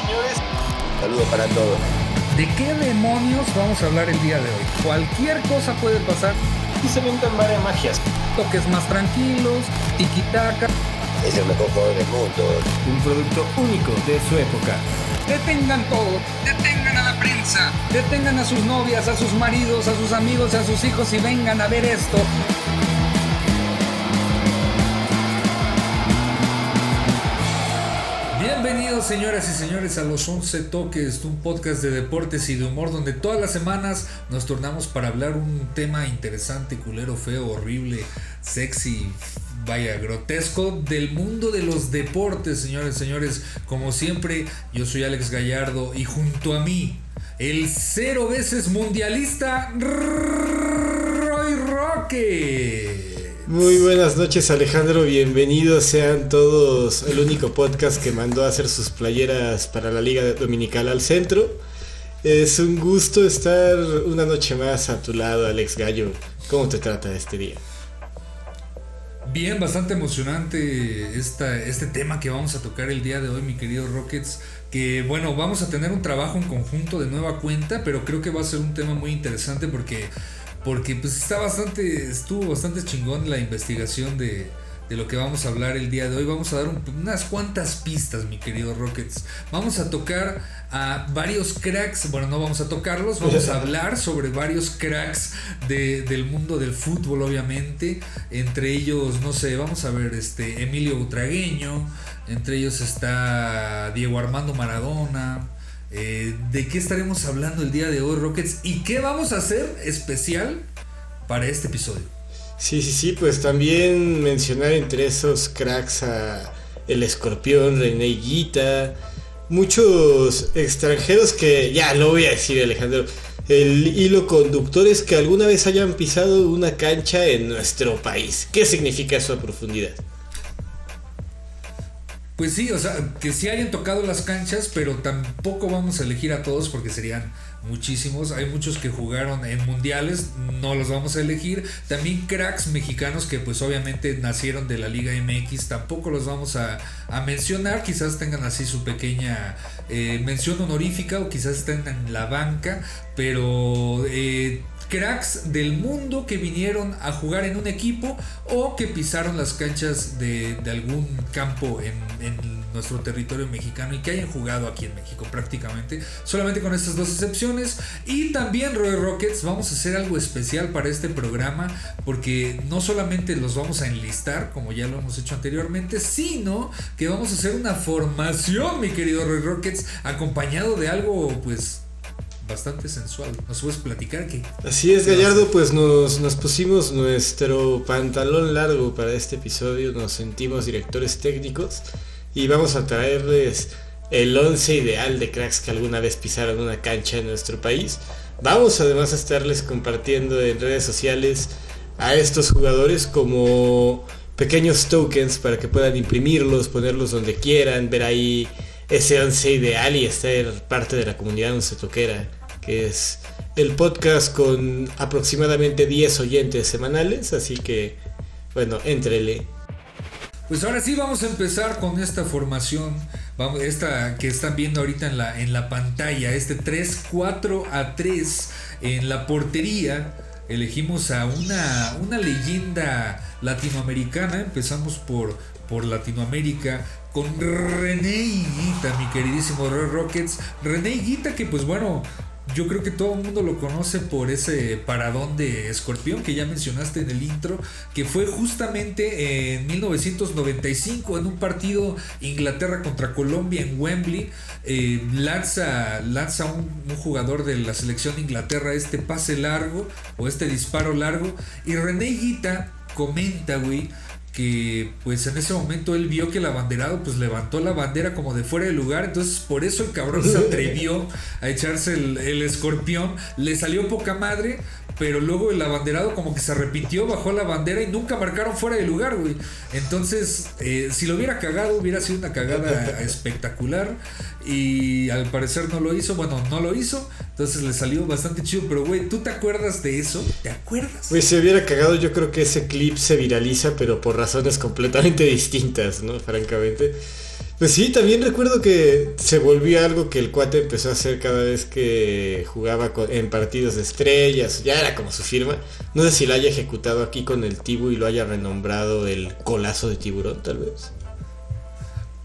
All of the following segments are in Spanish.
señores. Saludos para todos. ¿De qué demonios vamos a hablar el día de hoy? Cualquier cosa puede pasar. Y se inventan varias magias. Toques más tranquilos, tiki-taka. Es el mejor jugador del mundo. Un producto único de su época. Detengan todo, detengan a la prensa, detengan a sus novias, a sus maridos, a sus amigos, a sus hijos y vengan a ver esto. Señoras y señores a los 11 toques, un podcast de deportes y de humor donde todas las semanas nos tornamos para hablar un tema interesante, culero, feo, horrible, sexy, vaya, grotesco del mundo de los deportes, señores señores. Como siempre, yo soy Alex Gallardo y junto a mí, el cero veces mundialista Roy Roque. Muy buenas noches Alejandro, bienvenidos sean todos el único podcast que mandó a hacer sus playeras para la Liga Dominical al centro. Es un gusto estar una noche más a tu lado Alex Gallo. ¿Cómo te trata este día? Bien, bastante emocionante este tema que vamos a tocar el día de hoy, mi querido Rockets. Que bueno, vamos a tener un trabajo en conjunto de nueva cuenta, pero creo que va a ser un tema muy interesante porque porque pues está bastante, estuvo bastante chingón la investigación de, de lo que vamos a hablar el día de hoy. Vamos a dar unas cuantas pistas, mi querido Rockets. Vamos a tocar a varios cracks, bueno, no vamos a tocarlos, vamos a hablar sobre varios cracks de, del mundo del fútbol, obviamente. Entre ellos, no sé, vamos a ver, este, Emilio Butragueño, entre ellos está Diego Armando Maradona. Eh, ¿De qué estaremos hablando el día de hoy, Rockets? ¿Y qué vamos a hacer especial para este episodio? Sí, sí, sí, pues también mencionar entre esos cracks a El Escorpión, René Guita, muchos extranjeros que, ya lo voy a decir Alejandro, el hilo conductor es que alguna vez hayan pisado una cancha en nuestro país. ¿Qué significa eso a profundidad? Pues sí, o sea, que sí hayan tocado las canchas, pero tampoco vamos a elegir a todos porque serían muchísimos. Hay muchos que jugaron en mundiales, no los vamos a elegir. También cracks mexicanos que pues obviamente nacieron de la Liga MX, tampoco los vamos a, mencionar. Quizás tengan así su pequeña eh, mención honorífica o quizás estén en la banca, pero... Eh, cracks del mundo que vinieron a jugar en un equipo o que pisaron las canchas de, algún campo en, en, nuestro territorio mexicano y que hayan jugado aquí en México prácticamente. Solamente con estas dos excepciones. Y también Roy Rockets vamos a hacer algo especial para este programa porque no solamente los vamos a enlistar como ya lo hemos hecho anteriormente, sino que vamos a hacer una formación, mi querido Roy Rockets, acompañado de algo pues bastante sensual. ¿Nos puedes platicar qué? Así es, Gallardo, pues nos, nos, pusimos nuestro pantalón largo para este episodio, nos sentimos directores técnicos y vamos a traerles el once ideal de cracks que alguna vez pisaron una cancha en nuestro país. Vamos además a estarles compartiendo en redes sociales a estos jugadores como pequeños tokens para que puedan imprimirlos, ponerlos donde quieran, ver ahí ese once ideal y estar parte de la comunidad once toquera que es el podcast con aproximadamente 10 oyentes semanales, así que bueno, entrele. Pues ahora sí vamos a empezar con esta formación, esta que están viendo ahorita en la, en la pantalla, este 3-4 a 3 en la portería. Elegimos a una, una leyenda latinoamericana, empezamos por, por Latinoamérica con René Higuita, mi queridísimo Rockets. René Higuita que pues bueno, yo creo que todo el mundo lo conoce por ese paradón de escorpión que ya mencionaste en el intro, que fue justamente en 1995 en un partido Inglaterra contra Colombia en Wembley. Eh, lanza lanza un, un, jugador de la selección de Inglaterra este pase largo o este disparo largo y René Guita comenta, güey que pues en ese momento él vio que el abanderado pues levantó la bandera como de fuera de lugar, entonces por eso el cabrón se atrevió a echarse el, el, escorpión, le salió poca madre, pero luego el abanderado como que se arrepintió, bajó la bandera y nunca marcaron fuera de lugar, güey. Entonces, eh, si lo hubiera cagado, hubiera sido una cagada espectacular y al parecer no lo hizo, bueno, no lo hizo, entonces le salió bastante chido, pero güey, ¿tú te acuerdas de eso? ¿Te acuerdas? Pues si hubiera cagado, yo creo que ese clip se viraliza, pero por razones completamente distintas, ¿no? Francamente. Pues sí, también recuerdo que se volvió algo que el cuate empezó a hacer cada vez que jugaba en partidos de estrellas, ya era como su firma. No sé si lo haya ejecutado aquí con el Tibu y lo haya renombrado el colazo de tiburón, tal vez.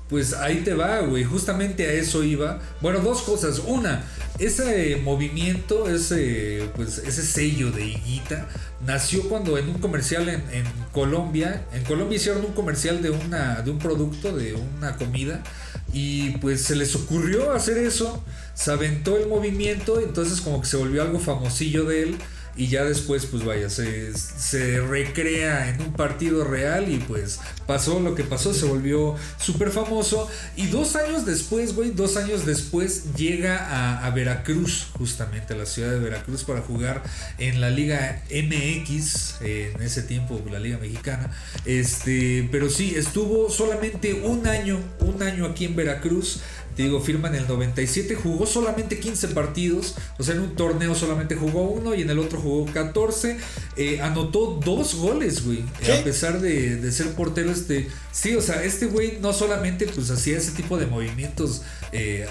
Pues ahí te va, güey. Justamente a eso iba. Bueno, dos cosas. Una, ese movimiento, ese, pues, ese sello de Higuita, nació cuando en un comercial en, Colombia, en Colombia hicieron un comercial de, una, de un producto, de una comida, y pues se les ocurrió hacer eso, se aventó el movimiento, entonces como que se volvió algo famosillo de él y ya después pues vaya, se, se, recrea en un partido real y pues pasó lo que pasó, se volvió súper famoso. Y dos años después, güey, dos años después llega a, Veracruz, justamente a la ciudad de Veracruz para jugar en la Liga MX, en ese tiempo la Liga Mexicana, este, pero sí, estuvo solamente un año, un año aquí en Veracruz, te digo, firma en el 97, jugó solamente 15 partidos, o sea, en un torneo solamente jugó uno y en el otro jugó 14, eh, anotó dos goles, güey, a pesar de, ser portero, este, sí, o sea, este güey no solamente pues hacía ese tipo de movimientos, eh,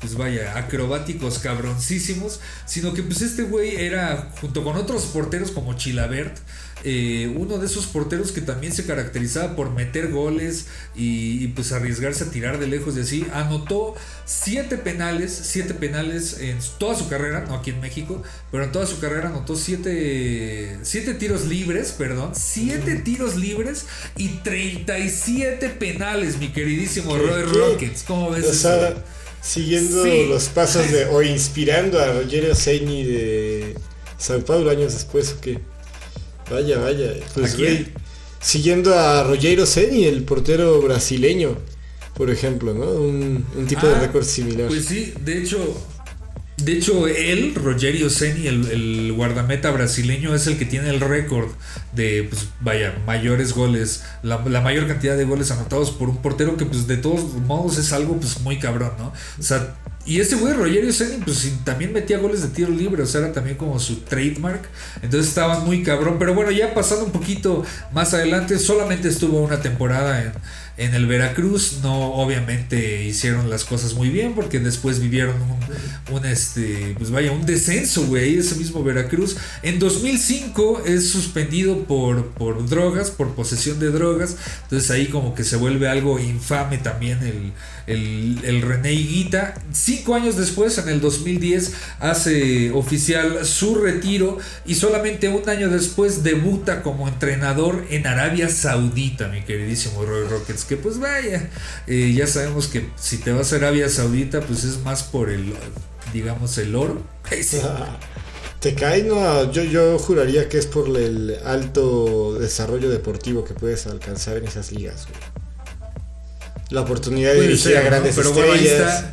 pues vaya, acrobáticos cabroncísimos, sino que pues este güey era, junto con otros porteros como Chilabert, eh, uno de esos porteros que también se caracterizaba por meter goles y, pues arriesgarse a tirar de lejos y así, anotó siete penales, siete penales en toda su carrera, no aquí en México, pero en toda su carrera anotó siete, siete tiros libres, perdón, siete tiros libres y 37 penales, mi queridísimo Roy Rockets, ¿cómo ves? siguiendo los pasos de, o inspirando a Rogerio Seini de San Paulo años después, ¿o qué? Vaya, vaya. Pues, güey, siguiendo a Rogero Ceni, el portero brasileño, por ejemplo, ¿no? Un, tipo de ah, récord similar. Pues sí, de hecho, de hecho, él, Rogerio Ceni, el, guardameta brasileño, es el que tiene el récord de, pues, vaya, mayores goles, la, mayor cantidad de goles anotados por un portero que, pues, de todos modos es algo, pues, muy cabrón, ¿no? O sea, y ese güey, Rogerio Ceni, pues también metía goles de tiro libre, o sea, era también como su trademark. Entonces estaba muy cabrón. Pero bueno, ya pasando un poquito más adelante, solamente estuvo una temporada en, en el Veracruz. No, obviamente hicieron las cosas muy bien porque después vivieron un, este, pues vaya, un descenso, güey, ese mismo Veracruz. En 2005 es suspendido por, por drogas, por posesión de drogas. Entonces ahí como que se vuelve algo infame también el el, el René Higuita. Cinco años después, en el 2010, hace oficial su retiro y solamente un año después debuta como entrenador en Arabia Saudita, mi queridísimo Roy Rockets. Que pues vaya, eh, ya sabemos que si te vas a Arabia Saudita, pues es más por el, digamos, el oro. Te cae, no, yo, yo juraría que es por el alto desarrollo deportivo que puedes alcanzar en esas ligas la oportunidad de dirigir a grandes Pero estrellas.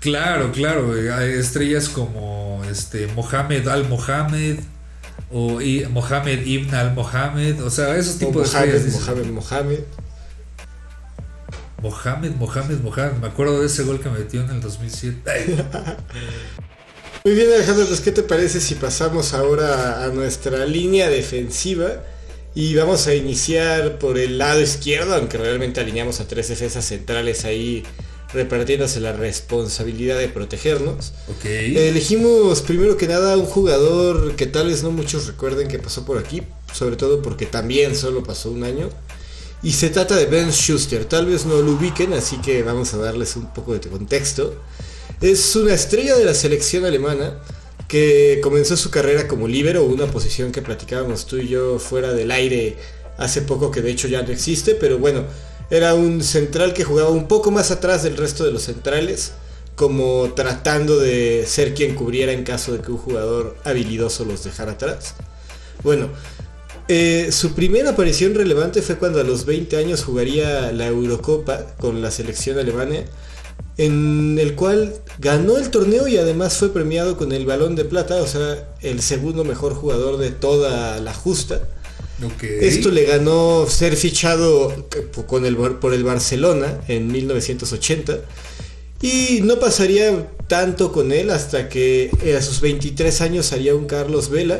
Claro, claro, hay estrellas como este Mohamed Al Mohamed o Mohamed Ibn Al Mohamed, o sea, esos tipos de estrellas. Mohamed Mohamed. Mohamed, Mohamed, Mohamed. Me acuerdo de ese gol que metió en el 2007. Muy bien, Alejandro, pues ¿qué te parece si pasamos ahora a nuestra línea defensiva? Y vamos a iniciar por el lado izquierdo, aunque realmente alineamos a tres defensas centrales ahí repartiéndose la responsabilidad de protegernos. Elegimos primero que nada un jugador que tal vez no muchos recuerden que pasó por aquí, sobre todo porque también solo pasó un año. Y se trata de Ben Schuster, tal vez no lo ubiquen, así que vamos a darles un poco de contexto. Es una estrella de la selección alemana que comenzó su carrera como líbero, una posición que platicábamos tú y yo fuera del aire hace poco, que de hecho ya no existe, pero bueno, era un central que jugaba un poco más atrás del resto de los centrales, como tratando de ser quien cubriera en caso de que un jugador habilidoso los dejara atrás. Bueno, eh, su primera aparición relevante fue cuando a los 20 años jugaría la Eurocopa con la selección alemana en el cual ganó el torneo y además fue premiado con el balón de plata, o sea, el segundo mejor jugador de toda la justa. Esto le ganó ser fichado con el, por el Barcelona en 1980 y no pasaría tanto con él hasta que a sus 23 años haría un Carlos Vela.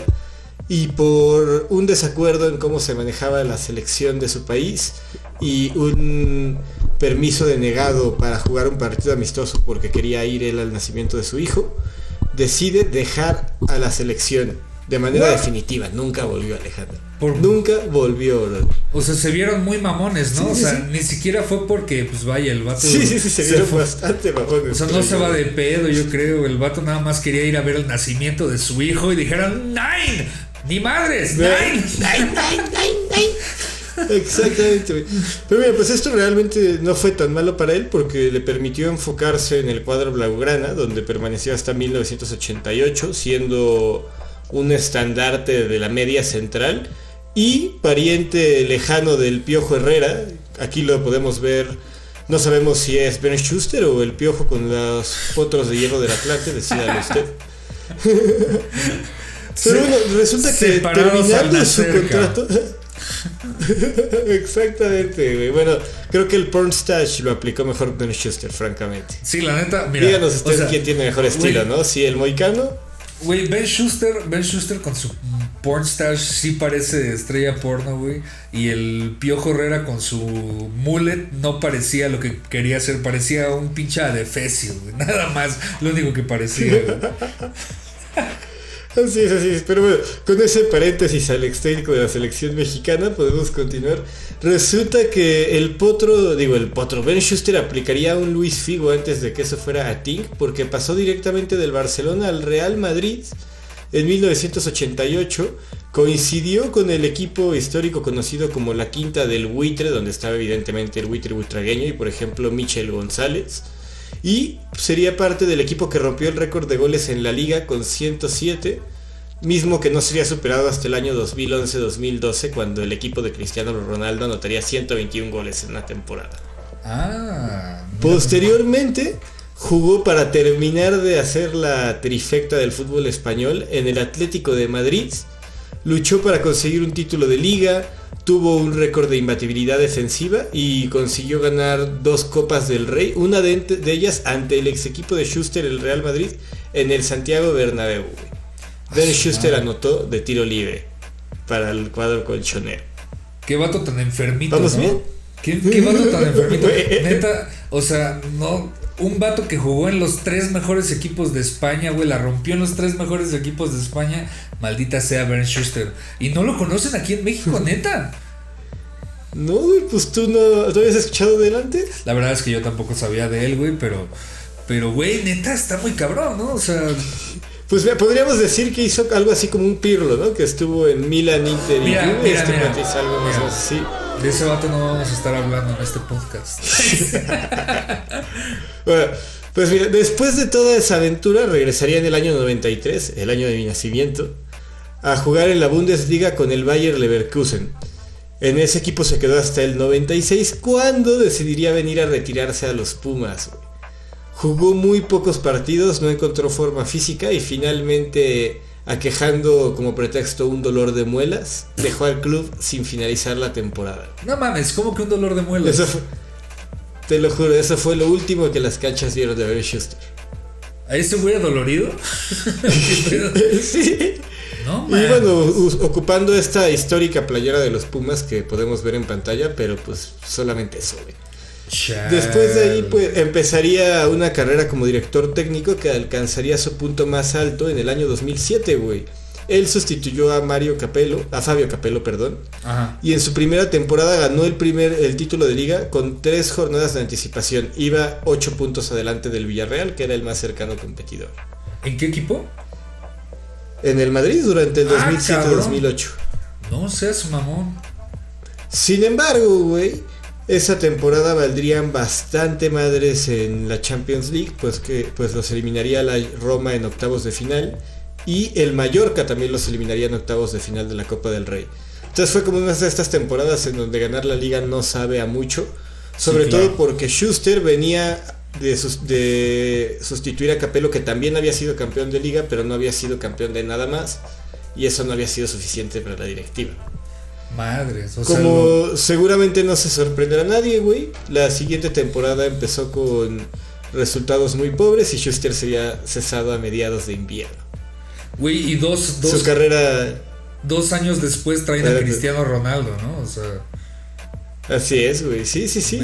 Y por un desacuerdo en cómo se manejaba la selección de su país y un permiso denegado para jugar un partido amistoso porque quería ir él al nacimiento de su hijo, decide dejar a la selección de manera definitiva. Nunca volvió Alejandro. Nunca volvió, O sea, se vieron muy mamones, ¿no? o sea, ni siquiera fue porque, pues vaya, el vato. Sí, sí, sí, se, vieron bastante mamones. O sea, no se va de pedo, yo creo. El vato nada más quería ir a ver el nacimiento de su hijo y dijeron, ¡Nine! ¡Ni madres! ¡Nine! ¡Nine, nine, nine, Exactamente, Pero mira, pues esto realmente no fue tan malo para él porque le permitió enfocarse en el cuadro Blaugrana, donde permaneció hasta 1988, siendo un estandarte de la media central y pariente lejano del Piojo Herrera. Aquí lo podemos ver. No sabemos si es Ben Schuster o el Piojo con los potros de hierro del Atlante, decía usted. Pero bueno, resulta que terminando su contrato. Exactamente, Bueno, creo que el pornstash lo aplicó mejor Ben Schuster, francamente. Sí, la neta, mira. Díganos usted quién tiene mejor estilo, ¿no? Si el Moicano Güey, Ben Schuster, Ben Schuster con su pornstash sí parece estrella porno, güey. Y el Piojo Herrera con su mullet no parecía lo que quería hacer, parecía un pinche adefesio, güey. Nada más, lo único que parecía, güey. Así es, así es. Pero bueno, con ese paréntesis al técnico de la selección mexicana podemos continuar. Resulta que el potro, digo, el potro Ben Schuster aplicaría un Luis Figo antes de que eso fuera a Tink, porque pasó directamente del Barcelona al Real Madrid en 1988. Coincidió con el equipo histórico conocido como la Quinta del Buitre, donde estaba evidentemente el buitre butragueño y por ejemplo Michel González. Y sería parte del equipo que rompió el récord de goles en la liga con 107, mismo que no sería superado hasta el año 2011-2012 cuando el equipo de Cristiano Ronaldo anotaría 121 goles en una temporada. Ah, Posteriormente jugó para terminar de hacer la trifecta del fútbol español en el Atlético de Madrid, luchó para conseguir un título de liga, tuvo un récord de imbatibilidad defensiva y consiguió ganar dos Copas del Rey, una de, ellas ante el ex equipo de Schuster, el Real Madrid, en el Santiago Bernabéu. Ben Schuster anotó de tiro libre para el cuadro colchonero. Qué vato tan enfermito. ¿Vamos bien? ¿Qué, qué vato tan enfermito? Neta, o sea, no, un vato que jugó en los tres mejores equipos de España, güey, la rompió en los tres mejores equipos de España, maldita sea Bernd Schuster. Y no lo conocen aquí en México, neta. No, güey, pues tú no, ¿tú habías escuchado de él antes? La verdad es que yo tampoco sabía de él, güey, pero, pero, güey, neta, está muy cabrón, ¿no? O sea... Pues podríamos decir que hizo algo así como un Pirlo, ¿no? Que estuvo en Milan, Inter y mira, mira, este algo más así. De ese vato no vamos a estar hablando en este podcast. bueno, pues mira, después de toda esa aventura regresaría en el año 93, el año de mi nacimiento, a jugar en la Bundesliga con el Bayer Leverkusen. En ese equipo se quedó hasta el 96 cuando decidiría venir a retirarse a los Pumas. Jugó muy pocos partidos, no encontró forma física y finalmente aquejando como pretexto un dolor de muelas, dejó al club sin finalizar la temporada. No mames, ¿cómo que un dolor de muelas? te lo juro, eso fue lo último que las canchas vieron de Barry Schuster. ¿A ese güey dolorido? sí. No, y bueno, ocupando esta histórica playera de los Pumas que podemos ver en pantalla, pero pues solamente eso, Después de ahí pues empezaría una carrera como director técnico que alcanzaría su punto más alto en el año 2007, güey. Él sustituyó a Mario Capello, a Fabio Capello, perdón. Y en su primera temporada ganó el primer el título de liga con tres jornadas de anticipación. Iba ocho puntos adelante del Villarreal, que era el más cercano competidor. ¿En qué equipo? En el Madrid durante el 2007-2008. Ah, no seas mamón. Sin embargo, güey esa temporada valdrían bastante madres en la Champions League, pues que pues los eliminaría la Roma en octavos de final y el Mallorca también los eliminaría en octavos de final de la Copa del Rey. Entonces fue como una de estas temporadas en donde ganar la liga no sabe a mucho, sobre todo porque Schuster venía de, de sustituir a Capello que también había sido campeón de liga, pero no había sido campeón de nada más y eso no había sido suficiente para la directiva. Madres, o Como seguramente no se sorprenderá a nadie, güey. La siguiente temporada empezó con resultados muy pobres y Schuster sería cesado a mediados de invierno. Güey, y dos, dos. Su carrera. dos años después traen a Cristiano Ronaldo, ¿no? O sea. Así es, güey. Sí, sí, sí.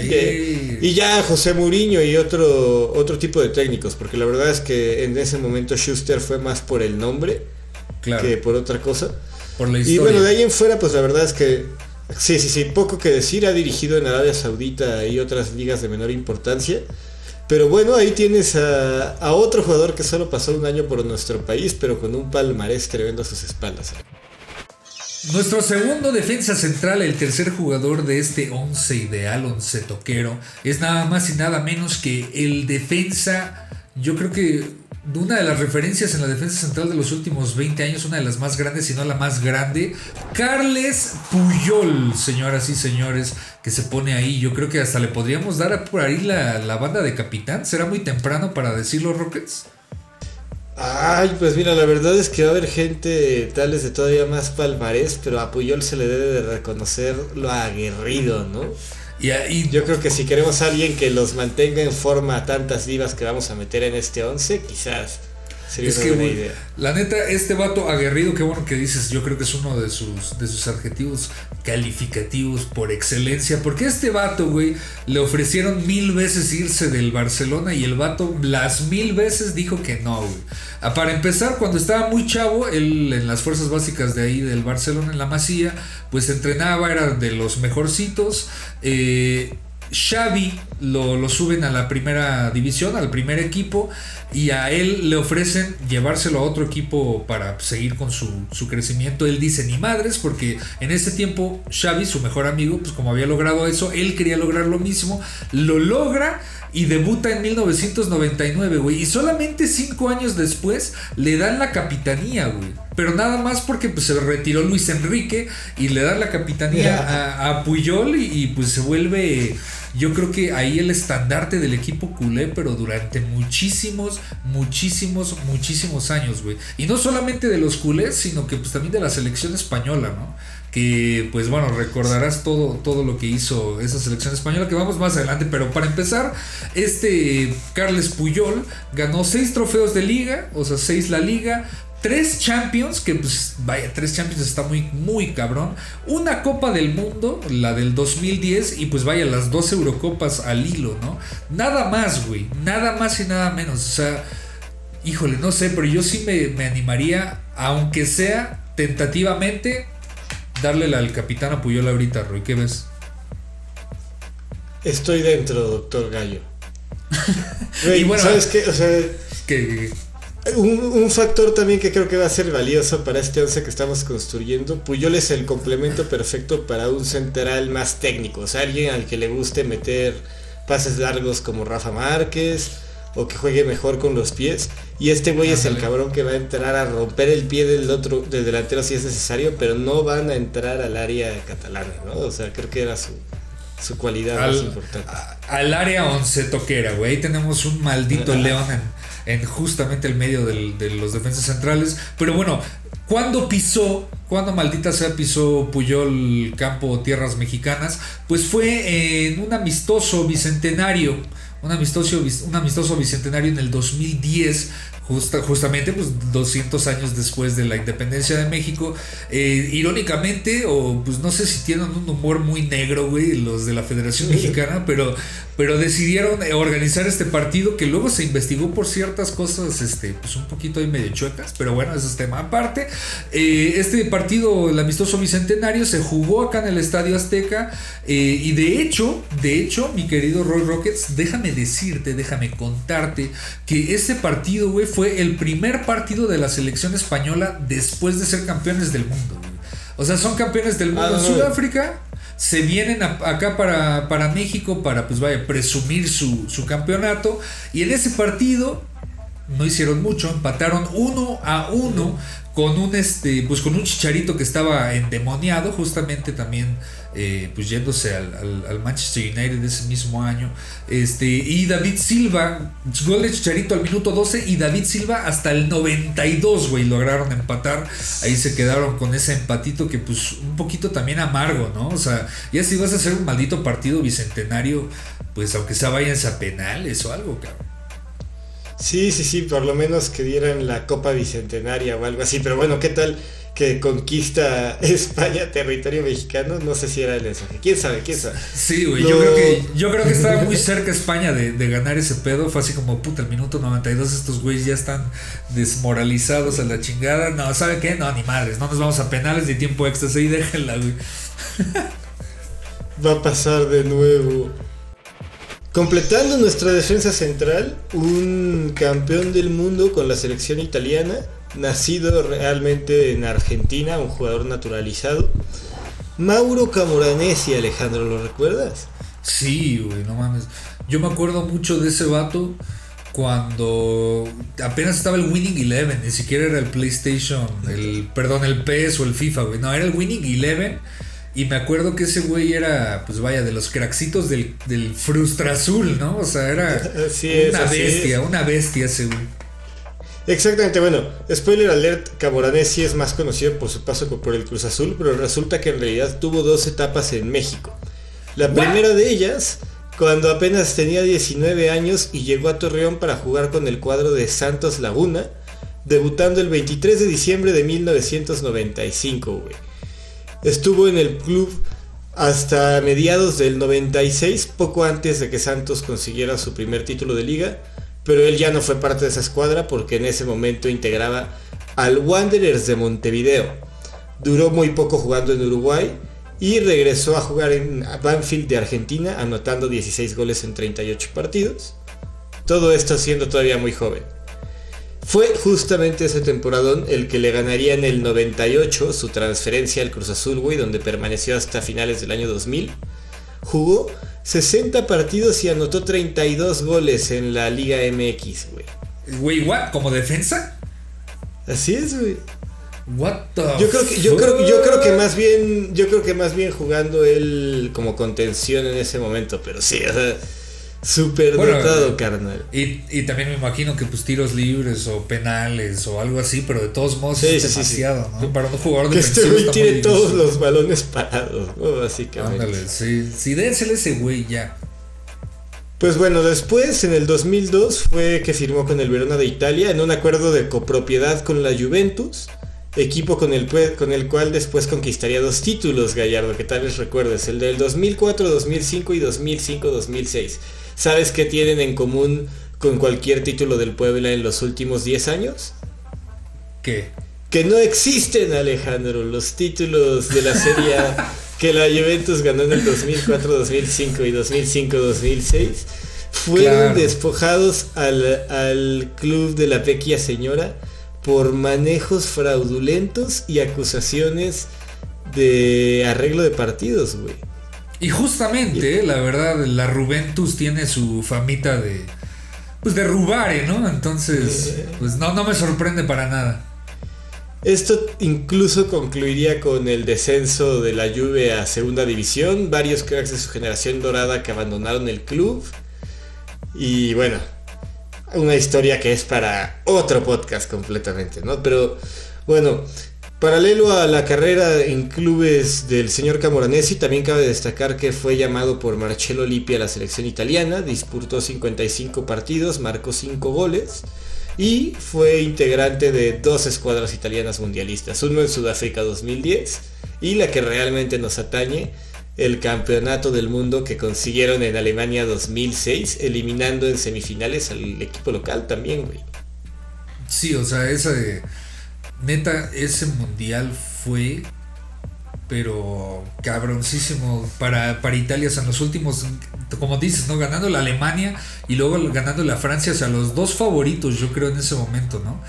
y ya José Mourinho y otro, otro tipo de técnicos, porque la verdad es que en ese momento Schuster fue más por el nombre que por otra cosa. Por la historia. Y bueno, de ahí en fuera, pues la verdad es que sí, sí, sí, poco que decir. Ha dirigido en Arabia Saudita y otras ligas de menor importancia. Pero bueno, ahí tienes a, a otro jugador que solo pasó un año por nuestro país, pero con un palmarés tremendo a sus espaldas. Nuestro segundo defensa central, el tercer jugador de este 11 ideal, 11 toquero, es nada más y nada menos que el defensa, yo creo que una de las referencias en la defensa central de los últimos 20 años, una de las más grandes, si no la más grande, Carles Puyol, señoras y señores, que se pone ahí. Yo creo que hasta le podríamos dar por ahí la, la banda de capitán. ¿Será muy temprano para decirlo, Rockets? Ay, pues mira, la verdad es que va a haber gente tales de todavía más palmarés, pero a Puyol se le debe de reconocer lo aguerrido, ¿no? Yo creo que si queremos a alguien que los mantenga en forma tantas divas que vamos a meter en este 11, quizás es que, La neta, este vato aguerrido, qué bueno que dices, yo creo que es uno de sus, de sus adjetivos calificativos por excelencia. Porque este vato, güey, le ofrecieron mil veces irse del Barcelona y el vato las mil veces dijo que no, güey. Ah, para empezar, cuando estaba muy chavo, él en las fuerzas básicas de ahí del Barcelona, en la Masía, pues entrenaba, era de los mejorcitos. Eh, Xavi lo, lo, suben a la primera división, al primer equipo, y a él le ofrecen llevárselo a otro equipo para seguir con su, su, crecimiento. Él dice ni madres, porque en ese tiempo Xavi, su mejor amigo, pues como había logrado eso, él quería lograr lo mismo, lo logra y debuta en 1999, güey. Y solamente cinco años después le dan la capitanía, güey. Pero nada más porque pues, se retiró Luis Enrique y le dan la capitanía a, a, Puyol y, y pues se vuelve yo creo que ahí el estandarte del equipo culé, pero durante muchísimos, muchísimos, muchísimos años, güey. Y no solamente de los culés, sino que pues también de la selección española, ¿no? Que pues bueno, recordarás todo, todo lo que hizo esa selección española, que vamos más adelante, pero para empezar, este Carles Puyol ganó seis trofeos de liga, o sea, seis la liga, Tres Champions, que pues vaya, tres Champions está muy, muy cabrón. Una Copa del Mundo, la del 2010, y pues vaya, las dos Eurocopas al hilo, ¿no? Nada más, güey, nada más y nada menos. O sea, híjole, no sé, pero yo sí me, animaría, aunque sea tentativamente, darle al capitán a Puyol ahorita, Rui, ¿qué ves? Estoy dentro, doctor Gallo. y bueno, ¿sabes qué? O sea, que un, factor también que creo que va a ser valioso para este 11 que estamos construyendo, Puyol es el complemento perfecto para un central más técnico, o sea, alguien al que le guste meter pases largos como Rafa Márquez o que juegue mejor con los pies. Y este güey es el cabrón que va a entrar a romper el pie del otro, del delantero si es necesario, pero no van a entrar al área catalana, ¿no? O sea, creo que era su, su cualidad más importante. al área once toquera, güey. tenemos un maldito león en, justamente el medio de los defensas centrales. Pero bueno, cuando pisó, cuando maldita sea pisó Puyol campo tierras mexicanas, pues fue en un amistoso bicentenario. Un amistoso, un amistoso bicentenario en el 2010 justamente pues 200 años después de la independencia de México. Eh, irónicamente, o pues no sé si tienen un humor muy negro, güey, los de la Federación Mexicana, pero, pero decidieron organizar este partido que luego se investigó por ciertas cosas, este, pues un poquito ahí medio chuecas, pero bueno, ese es tema aparte. Eh, este partido, el amistoso bicentenario, se jugó acá en el Estadio Azteca eh, y de hecho, de hecho, mi querido Roy Rockets, déjame decirte, déjame contarte que ese partido, güey, fue el primer partido de la selección española después de ser campeones del mundo. O sea, son campeones del mundo en ah, Sudáfrica, se vienen acá para, para, México para, pues vaya, presumir su, su campeonato. Y en ese partido no hicieron mucho, empataron uno a uno con un este pues con un chicharito que estaba endemoniado justamente también eh, pues yéndose al, Manchester United ese mismo año. Este y David Silva gol de chicharito al minuto 12 y David Silva hasta el 92 güey lograron empatar. Ahí se quedaron con ese empatito que pues un poquito también amargo no o sea ya si vas a hacer un maldito partido bicentenario pues aunque sea váyanse a penales o algo cabrón Sí, sí, sí, por lo menos que dieran la Copa Bicentenaria o algo así, pero bueno, ¿qué tal que conquista España territorio mexicano? No sé si era el mensaje. ¿Quién sabe? ¿Quién sabe? Sí, güey, yo, creo que, yo creo que estaba muy cerca España de, de ganar ese pedo. Fue así como, puta, el minuto 92 estos güeyes ya están desmoralizados a la chingada. No, ¿sabe qué? No, ni madres, no nos vamos a penales ni tiempo extra, sí, déjenla, güey. Va a pasar de nuevo. Completando nuestra defensa central, un campeón del mundo con la selección italiana, nacido realmente en Argentina, un jugador naturalizado. Mauro Camoranesi, Alejandro, ¿lo recuerdas? Sí, güey, no mames. Yo me acuerdo mucho de ese vato cuando apenas estaba el Winning Eleven, ni siquiera era el PlayStation, el perdón, el PS o el FIFA, güey. No, era el Winning Eleven. Y me acuerdo que ese güey era, pues vaya, de los craxitos del, del Frustra Azul, ¿no? O sea, era Así es, una así bestia, es. una bestia ese güey. Exactamente, bueno, spoiler alert, Camoranesi es más conocido por su paso por el Cruz Azul, pero resulta que en realidad tuvo dos etapas en México. La What? primera de ellas, cuando apenas tenía 19 años y llegó a Torreón para jugar con el cuadro de Santos Laguna, debutando el 23 de diciembre de 1995, güey. Estuvo en el club hasta mediados del 96, poco antes de que Santos consiguiera su primer título de liga, pero él ya no fue parte de esa escuadra porque en ese momento integraba al Wanderers de Montevideo. Duró muy poco jugando en Uruguay y regresó a jugar en Banfield de Argentina, anotando 16 goles en 38 partidos. Todo esto siendo todavía muy joven. Fue justamente ese temporadón el que le ganaría en el 98 su transferencia al Cruz Azul, güey, donde permaneció hasta finales del año 2000. Jugó 60 partidos y anotó 32 goles en la Liga MX, güey. Güey, ¿what? ¿Como defensa? Así es, güey. What the Yo creo que yo creo que yo creo que fuck? más bien yo creo que más bien jugando él como contención en ese momento, pero sí, o sea, súper Bueno, dotado, carnal. Y, y también me imagino que pues tiros libres o penales o algo así, pero de todos modos Sí, es sí, sí, sí. demasiado, ¿no? Para un jugador Que este güey tiene todos los balones parados, ¿no? básicamente. Ándale, sí, sí, dénsele ese güey ya. Pues bueno, después en el 2002 fue que firmó con el Verona de Italia en un acuerdo de copropiedad con la Juventus, equipo con el, pue- con el cual después conquistaría dos títulos, Gallardo, que tal vez recuerdes, el del 2004, 2005 y 2005-2006. ¿Sabes qué tienen en común con cualquier título del Puebla en los últimos 10 años? ¿Qué? Que no existen, Alejandro, los títulos de la Serie que la Juventus ganó en el 2004, 2005 y 2005-2006 fueron Claro. despojados al, al club de la Pequia Señora por manejos fraudulentos y acusaciones de arreglo de partidos, güey. Y justamente, la verdad, la Juventus tiene su famita de. Pues de rubare, ¿no? Entonces, pues no, no me sorprende para nada. Esto incluso concluiría con el descenso de la Juve a segunda división, varios cracks de su generación dorada que abandonaron el club. Y bueno, una historia que es para otro podcast completamente, ¿no? Pero bueno, paralelo a la carrera en clubes del señor Camoranesi, también cabe destacar que fue llamado por Marcello Lippi a la selección italiana, disputó 55 partidos, marcó 5 goles y fue integrante de dos escuadras italianas mundialistas, uno en Sudáfrica 2010 y la que realmente nos atañe, el campeonato del mundo que consiguieron en Alemania 2006, eliminando en semifinales al equipo local también, güey. Sí, o sea, ese. Neta, ese mundial fue. Pero cabroncísimo para, para Italia. O sea, en los últimos. Como dices, ¿no? Ganando la Alemania y luego ganando la Francia. O sea, los dos favoritos, yo creo, en ese momento, ¿no?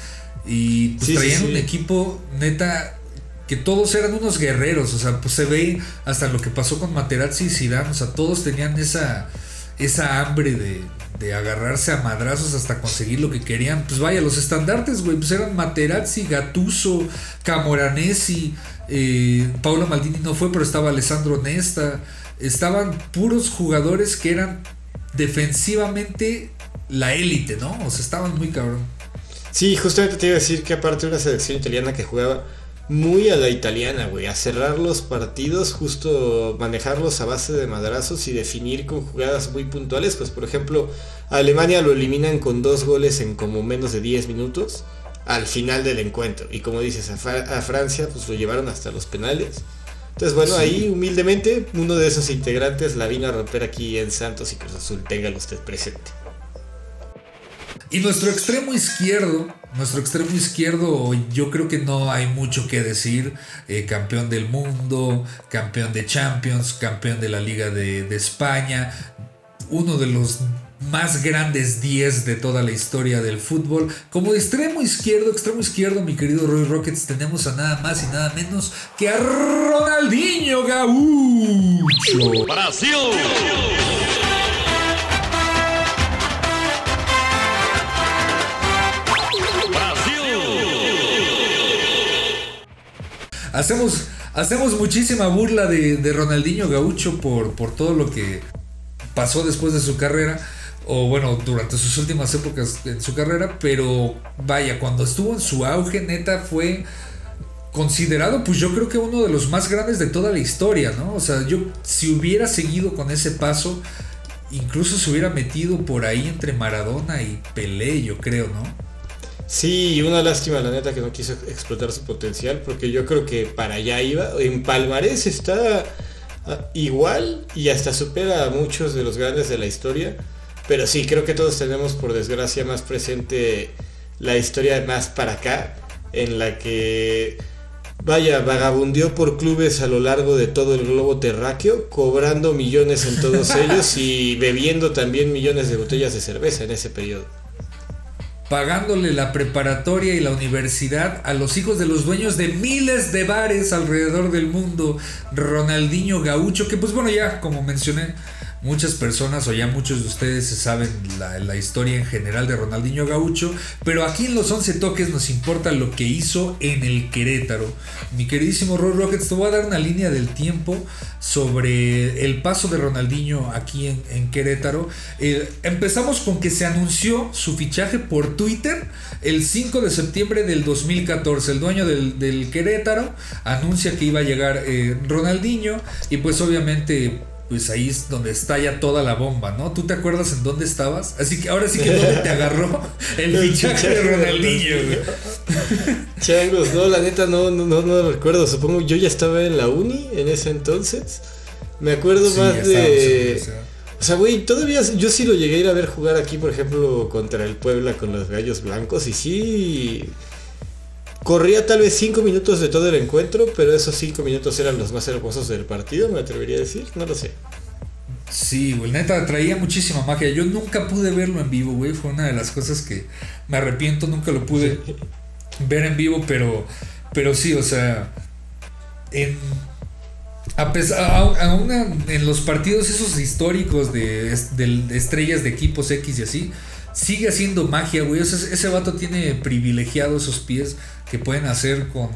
Y pues Sí, sí, traían sí. un equipo, neta. Que todos eran unos guerreros. O sea, pues se ve hasta lo que pasó con Materazzi y Zidane. O sea, todos tenían esa. Esa hambre de, de agarrarse a madrazos hasta conseguir lo que querían. Pues vaya, los estandartes, güey, pues eran Materazzi, Gattuso, Camoranesi, eh, Paolo Maldini no fue, pero estaba Alessandro Nesta. Estaban puros jugadores que eran defensivamente la élite, ¿no? O sea, estaban muy cabrón. Sí, justamente te iba a decir que aparte de una selección italiana que jugaba muy a la italiana, güey, a cerrar los partidos, justo manejarlos a base de madrazos y definir con jugadas muy puntuales. Pues por ejemplo, a Alemania lo eliminan con dos goles en como menos de 10 minutos al final del encuentro. Y como dices, a, Francia pues lo llevaron hasta los penales. Entonces, bueno, ahí humildemente uno de esos integrantes la vino a romper aquí en Santos y Cruz Azul. Téngalo usted presente. Y nuestro extremo izquierdo, nuestro extremo izquierdo, yo creo que no hay mucho que decir. Eh, campeón del mundo, campeón de Champions, campeón de la Liga de, España, uno de los más grandes 10 de toda la historia del fútbol. Como extremo izquierdo, extremo izquierdo, mi querido Roy Rockets, tenemos a nada más y nada menos que a Ronaldinho Gaucho. Brasil. Hacemos, hacemos muchísima burla de, Ronaldinho Gaucho por, por todo lo que pasó después de su carrera o bueno, durante sus últimas épocas en su carrera, pero vaya, cuando estuvo en su auge, neta, fue considerado, pues yo creo que uno de los más grandes de toda la historia, ¿no? O sea, yo si hubiera seguido con ese paso, incluso se hubiera metido por ahí entre Maradona y Pelé, yo creo, ¿no? Sí, una lástima la neta que no quiso explotar su potencial, porque yo creo que para allá iba. En Palmarés está ah, igual y hasta supera a muchos de los grandes de la historia. Pero sí, creo que todos tenemos por desgracia más presente la historia más para acá, en la que, vaya, vagabundió por clubes a lo largo de todo el globo terráqueo, cobrando millones en todos ellos y bebiendo también millones de botellas de cerveza en ese periodo. Pagándole la preparatoria y la universidad a los hijos de los dueños de miles de bares alrededor del mundo. Ronaldinho Gaucho, que pues bueno, ya como mencioné, Muchas personas o ya muchos de ustedes saben la, historia en general de Ronaldinho Gaucho, pero aquí en los 11 toques nos importa lo que hizo en el Querétaro. Mi queridísimo Roy Rockets, te voy a dar una línea del tiempo sobre el paso de Ronaldinho aquí en, Querétaro. Eh, empezamos con que se anunció su fichaje por Twitter el 5 de septiembre del 2014. El dueño del, Querétaro anuncia que iba a llegar eh, Ronaldinho y pues obviamente pues ahí es donde estalla toda la bomba, ¿no? ¿Tú te acuerdas en dónde estabas? Así que ahora sí que dónde te agarró el fichaje de Ronaldinho, Changos, no, la neta no, no, no, no recuerdo. Supongo yo ya estaba en la uni en ese entonces. Me acuerdo más de. O sea, güey, todavía yo sí lo llegué a ir a ver jugar aquí, por ejemplo, contra el Puebla con los gallos blancos. Y sí. Corría tal vez 5 minutos de todo el encuentro, pero esos 5 minutos eran los más hermosos del partido, me atrevería a decir, no lo sé. Sí, güey, neta, traía muchísima magia. Yo nunca pude verlo en vivo, güey. Fue una de las cosas que me arrepiento, nunca lo pude ver en vivo, pero, pero sí, o sea, en, a pesar, aún en los partidos esos históricos de, de, estrellas de equipos X y así, sigue haciendo magia, güey. ese vato tiene privilegiado esos pies que pueden hacer con,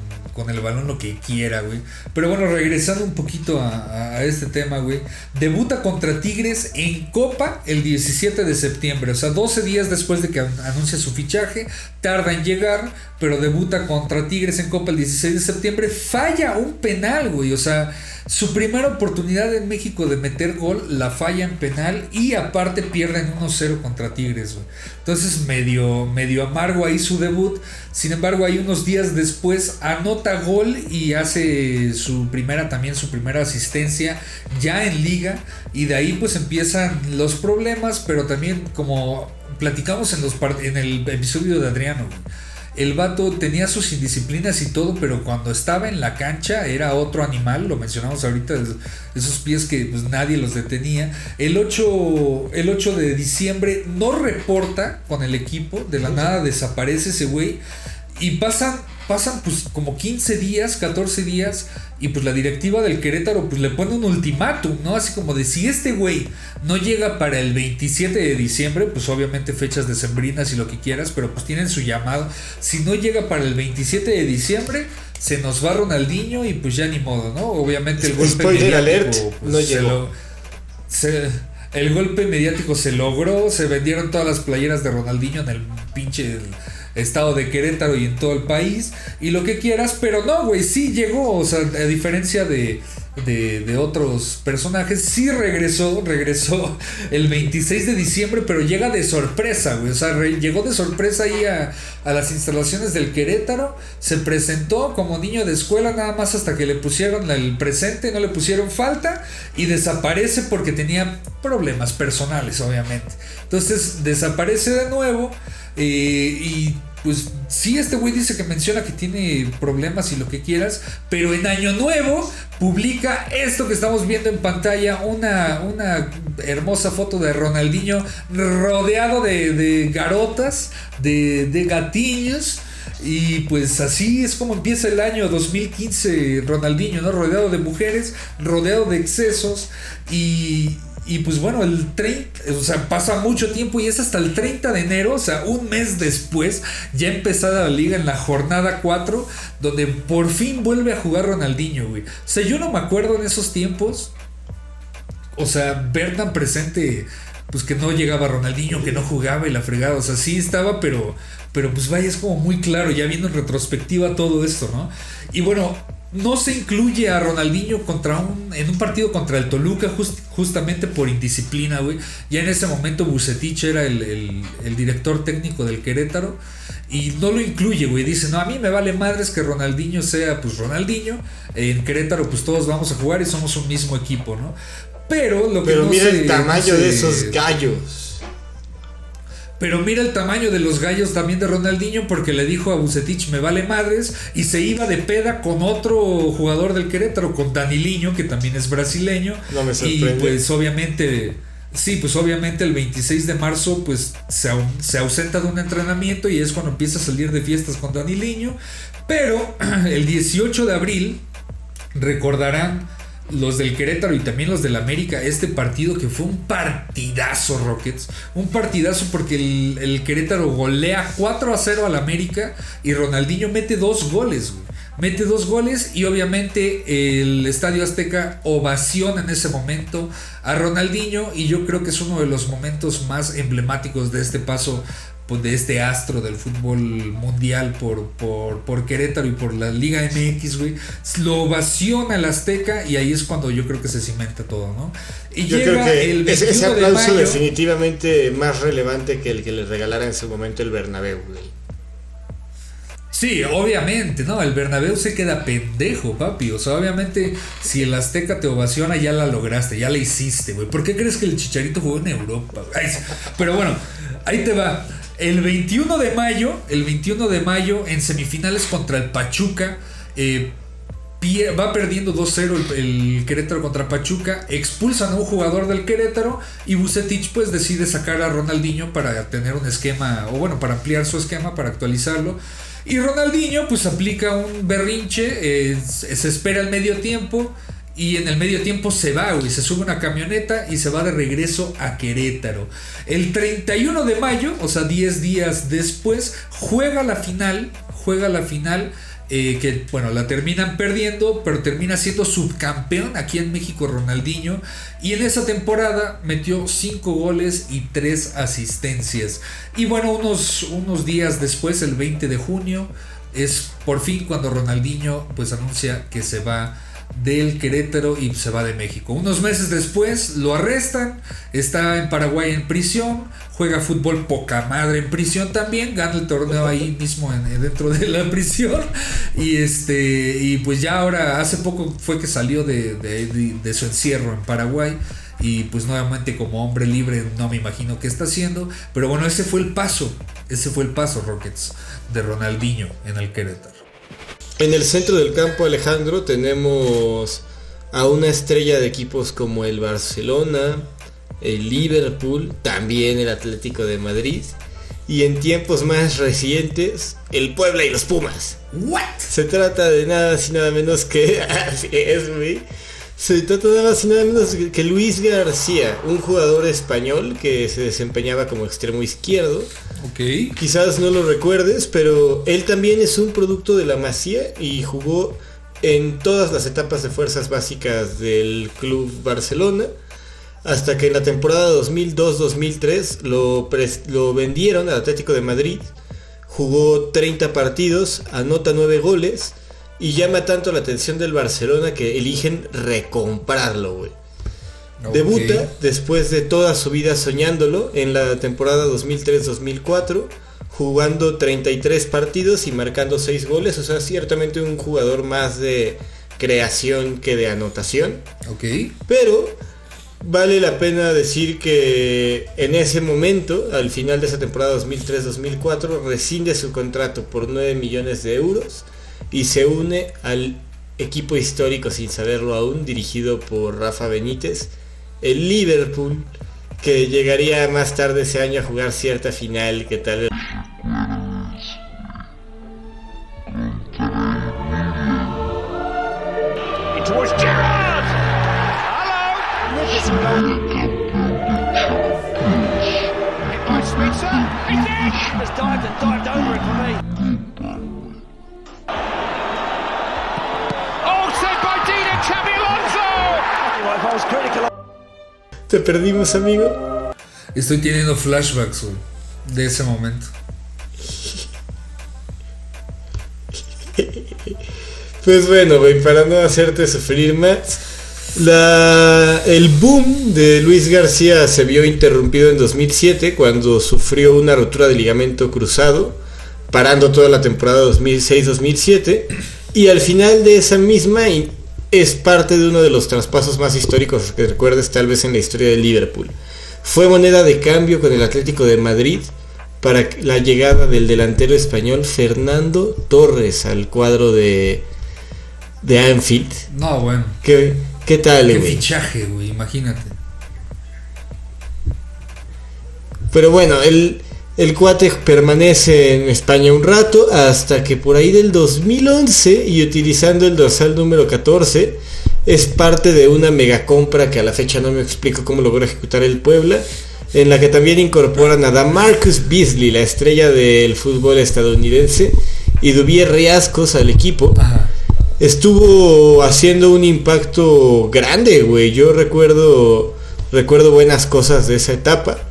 el balón lo que quiera, güey. Pero bueno, regresando un poquito a, este tema, güey. Debuta contra Tigres en Copa el 17 de septiembre. O sea, 12 días después de que anuncia su fichaje. Tarda en llegar, pero debuta contra Tigres en Copa el 16 de septiembre. Falla un penal, güey. O sea, su primera oportunidad en México de meter gol la falla en penal y aparte pierden 1-0 contra Tigres. Entonces medio, medio amargo ahí su debut. Sin embargo, hay unos días después anota gol y hace su primera también su primera asistencia ya en liga. Y de ahí pues empiezan los problemas, pero también como platicamos en, los en el episodio de Adriano el vato tenía sus indisciplinas y todo, pero cuando estaba en la cancha era otro animal, lo mencionamos ahorita, esos pies que pues, nadie los detenía. El 8, el 8 de diciembre no reporta con el equipo, de la nada desaparece ese güey y pasan pasan pues como 15 días, 14 días y pues la directiva del Querétaro pues le pone un ultimátum, ¿no? Así como de si este güey no llega para el 27 de diciembre, pues obviamente fechas decembrinas y lo que quieras, pero pues tienen su llamado. Si no llega para el 27 de diciembre, se nos va Ronaldinho y pues ya ni modo, ¿no? Obviamente el golpe mediático pues, no llegó. el golpe mediático se logró, se vendieron todas las playeras de Ronaldinho en el pinche estado de Querétaro y en todo el país y lo que quieras, pero no, güey, sí llegó, o sea, a diferencia de, de, otros personajes, sí regresó, regresó el 26 de diciembre, pero llega de sorpresa, güey, o sea, llegó de sorpresa ahí a, a las instalaciones del Querétaro, se presentó como niño de escuela nada más hasta que le pusieron el presente, no le pusieron falta y desaparece porque tenía problemas personales, obviamente. Entonces desaparece de nuevo eh, y pues sí, este güey dice que menciona que tiene problemas y lo que quieras, pero en Año Nuevo publica esto que estamos viendo en pantalla, una, una hermosa foto de Ronaldinho rodeado de, garotas, de, de gatillos. Y pues así es como empieza el año 2015 Ronaldinho, ¿no? Rodeado de mujeres, rodeado de excesos y, y pues bueno, el 30, o sea, pasa mucho tiempo y es hasta el 30 de enero, o sea, un mes después, ya empezada la liga en la jornada 4, donde por fin vuelve a jugar Ronaldinho, güey. O sea, yo no me acuerdo en esos tiempos, o sea, ver tan presente, pues que no llegaba Ronaldinho, que no jugaba y la fregada, o sea, sí estaba, pero, pero pues vaya, es como muy claro, ya viendo en retrospectiva todo esto, ¿no? Y bueno, no se incluye a Ronaldinho contra un, en un partido contra el Toluca justamente por indisciplina, güey. Ya en ese momento Bucetich era el, director técnico del Querétaro y no lo incluye, güey. Dice, no, a mí me vale madres que Ronaldinho sea pues Ronaldinho. En Querétaro pues todos vamos a jugar y somos un mismo equipo, ¿no? Pero lo que... Pero mira el tamaño de esos gallos. Pero mira el tamaño de los gallos también de Ronaldinho porque le dijo a Bucetich me vale madres y se iba de peda con otro jugador del Querétaro, con Daniliño, que también es brasileño. No me sorprende. Y pues obviamente, sí, pues obviamente el 26 de marzo pues se, se ausenta de un entrenamiento y es cuando empieza a salir de fiestas con Daniliño. Pero el 18 de abril recordarán los del Querétaro y también los del América, este partido que fue un partidazo, Rockets. Un partidazo porque el, Querétaro golea 4 a 0 al América y Ronaldinho mete dos goles, Mete dos goles y obviamente el Estadio Azteca ovaciona en ese momento a Ronaldinho y yo creo que es uno de los momentos más emblemáticos de este paso pues, de este astro del fútbol mundial por, por, Querétaro y por la Liga MX, güey, lo ovaciona el Azteca y ahí es cuando yo creo que se cimenta todo, ¿no? Y yo creo que el ese aplauso definitivamente más relevante que el que le regalara en ese momento el Bernabéu, güey. Sí, obviamente, ¿no? El Bernabéu se queda pendejo, papi. O sea, obviamente, si el Azteca te ovaciona, ya la lograste, ya la hiciste, güey. ¿Por qué crees que el Chicharito jugó en Europa? pero bueno, ahí te va. El 21 de mayo, el 21 de mayo en semifinales contra el Pachuca, eh, va perdiendo 2-0 el, Querétaro contra Pachuca, expulsan a un jugador del Querétaro y Bucetich pues decide sacar a Ronaldinho para tener un esquema, o bueno, para ampliar su esquema, para actualizarlo. Y Ronaldinho pues aplica un berrinche, eh, se espera el medio tiempo, y en el medio tiempo se va, güey. Se sube una camioneta y se va de regreso a Querétaro. El 31 de mayo, o sea, 10 días después, juega la final. Juega la final. Eh, que bueno, la terminan perdiendo, pero termina siendo subcampeón aquí en México Ronaldinho. Y en esa temporada metió 5 goles y 3 asistencias. Y bueno, unos, unos días después, el 20 de junio, es por fin cuando Ronaldinho pues anuncia que se va del Querétaro y se va de México. Unos meses después lo arrestan, está en Paraguay en prisión, juega fútbol poca madre en prisión también, gana el torneo ahí mismo dentro de la prisión y este y pues ya ahora hace poco fue que salió de, de su encierro en Paraguay y pues nuevamente como hombre libre no me imagino qué está haciendo, pero bueno, ese fue el paso, ese fue el paso Rockets de Ronaldinho en el Querétaro. En el centro del campo, Alejandro, tenemos a una estrella de equipos como el Barcelona, el Liverpool, también el Atlético de Madrid. Y en tiempos más recientes, el Puebla y los Pumas. ¿What? Se trata de nada y nada menos que. Así es, güey. Se trata nada más y nada menos que Luis García, un jugador español que se desempeñaba como extremo izquierdo. Ok. Quizás no lo recuerdes, pero él también es un producto de la Masía y jugó en todas las etapas de fuerzas básicas del Club Barcelona. Hasta que en la temporada 2002-2003 lo, lo vendieron al Atlético de Madrid jugó 30 partidos, anota 9 goles y llama tanto la atención del Barcelona que eligen recomprarlo, güey. Debuta después de toda su vida soñándolo en la temporada 2003-2004, jugando 33 partidos y marcando 6 goles, o sea, ciertamente un jugador más de creación que de anotación. Ok. Pero vale la pena decir que en ese momento, al final de esa temporada 2003-2004, rescinde su contrato por 9 millones de euros y se une al equipo histórico sin saberlo aún, dirigido por Rafa Benítez, el Liverpool, que llegaría más tarde ese año a jugar cierta final que tal vez... Dived and dived over it for me. Te perdimos, amigo. Estoy teniendo flashbacks güey, de ese momento. Pues bueno, güey, para no hacerte sufrir más, la, el boom de Luis García se vio interrumpido en 2007 cuando sufrió una rotura de ligamento cruzado, parando toda la temporada 2006-2007, y al final de esa misma es parte de uno de los traspasos más históricos que recuerdes tal vez en la historia de Liverpool. Fue moneda de cambio con el Atlético de Madrid para la llegada del delantero español Fernando Torres al cuadro de, de Anfield. No, bueno. ¿Qué, qué tal, Qué fichaje, güey, imagínate. Pero bueno, el, el cuate permanece en España un rato hasta que por ahí del 2011 y utilizando el dorsal número 14 es parte de una mega compra que a la fecha no me explico cómo logró ejecutar el Puebla, en la que también incorporan a Marcus Beasley, la estrella del fútbol estadounidense, y Dubier Riascos al equipo. Ajá. estuvo haciendo un impacto grande, güey. Yo recuerdo, recuerdo buenas cosas de esa etapa.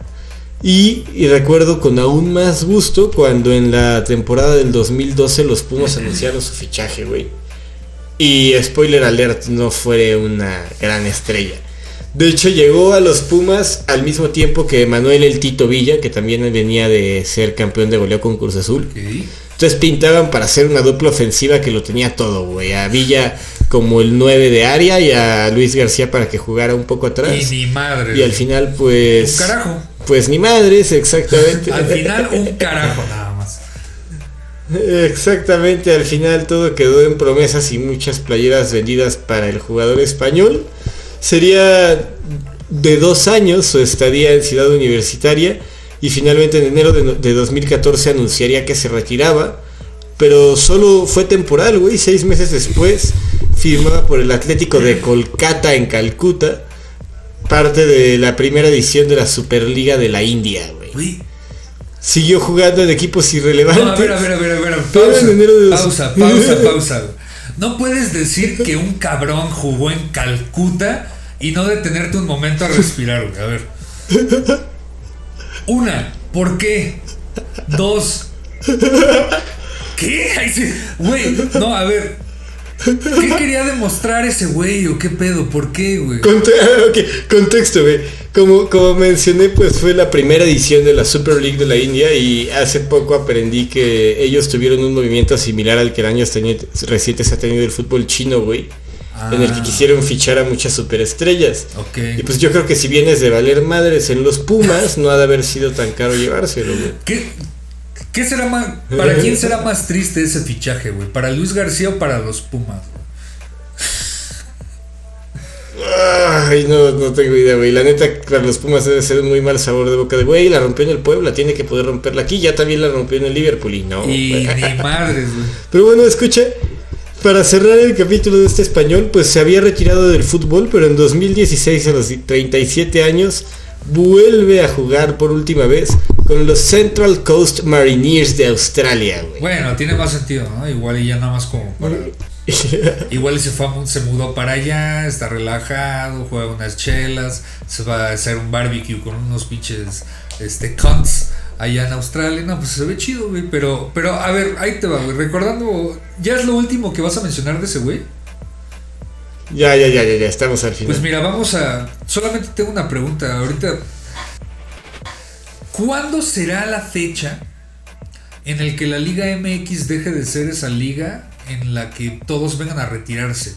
Y, y recuerdo con aún más gusto cuando en la temporada del 2012 los Pumas anunciaron su fichaje, güey. Y spoiler alert, no fue una gran estrella. De hecho, llegó a los Pumas al mismo tiempo que Manuel El Tito Villa, que también venía de ser campeón de goleo con Cruz Azul. Entonces pintaban para hacer una dupla ofensiva que lo tenía todo, güey. A Villa como el 9 de área y a Luis García para que jugara un poco atrás. Y ni madre. Y al final, pues. Un carajo. Pues ni madres, exactamente. Al final, un carajo nada más. Exactamente, al final todo quedó en promesas y muchas playeras vendidas para el jugador español. Sería de dos años su estadía en Ciudad Universitaria y finalmente en enero de, de 2014 anunciaría que se retiraba, pero solo fue temporal, güey. Seis meses después firmaba por el Atlético de Kolkata en Calcuta, parte de la primera edición de la Superliga de la India, güey. Siguió jugando en equipos irrelevantes. No, a ver, a ver, a ver, a ver. Pausa, de pausa, pausa, pausa. No puedes decir que un cabrón jugó en Calcuta y no detenerte un momento a respirar, güey. A ver. Una, ¿por qué? Dos. ¿Qué? Güey, no, a ver. ¿Qué quería demostrar ese güey o qué pedo? ¿Por qué, güey? Conte- ok, contexto, güey. Como, como mencioné, pues fue la primera edición de la Super League de la India y hace poco aprendí que ellos tuvieron un movimiento similar al que en años recientes ha tenido el fútbol chino, güey. En el que Ah. quisieron fichar a muchas superestrellas. Ok. Y pues yo creo que si vienes de valer madres en los Pumas, no ha de haber sido tan caro llevárselo, güey. ¿Qué, qué será más, ¿Para quién será más triste ese fichaje, güey? ¿Para Luis García o para los Pumas? Ay, no, no tengo idea, güey. La neta, para los Pumas debe ser un muy mal sabor de boca de, güey, la rompió en el Puebla, tiene que poder romperla aquí. Ya también la rompió en el Liverpool y no. Y ni madres, güey. Pero bueno, escucha, para cerrar el capítulo de este español, pues se había retirado del fútbol, pero en 2016, a los 37 años, vuelve a jugar por última vez con los Central Coast Marineers de Australia, güey. Bueno, tiene más sentido, ¿no? Igual y ya nada más como para Igual se, fue, se mudó para allá, está relajado, juega unas chelas, se va a hacer un barbecue con unos pinches este, cunts allá en Australia. No, pues se ve chido, güey. Pero, pero a ver, ahí te va, güey. Recordando, ¿ya es lo último que vas a mencionar de ese güey? Ya, ya, ya, ya, ya, estamos al final. Pues mira, vamos a. Solamente tengo una pregunta. Ahorita. ¿Cuándo será la fecha en el que la Liga MX deje de ser esa liga en la que todos vengan a retirarse?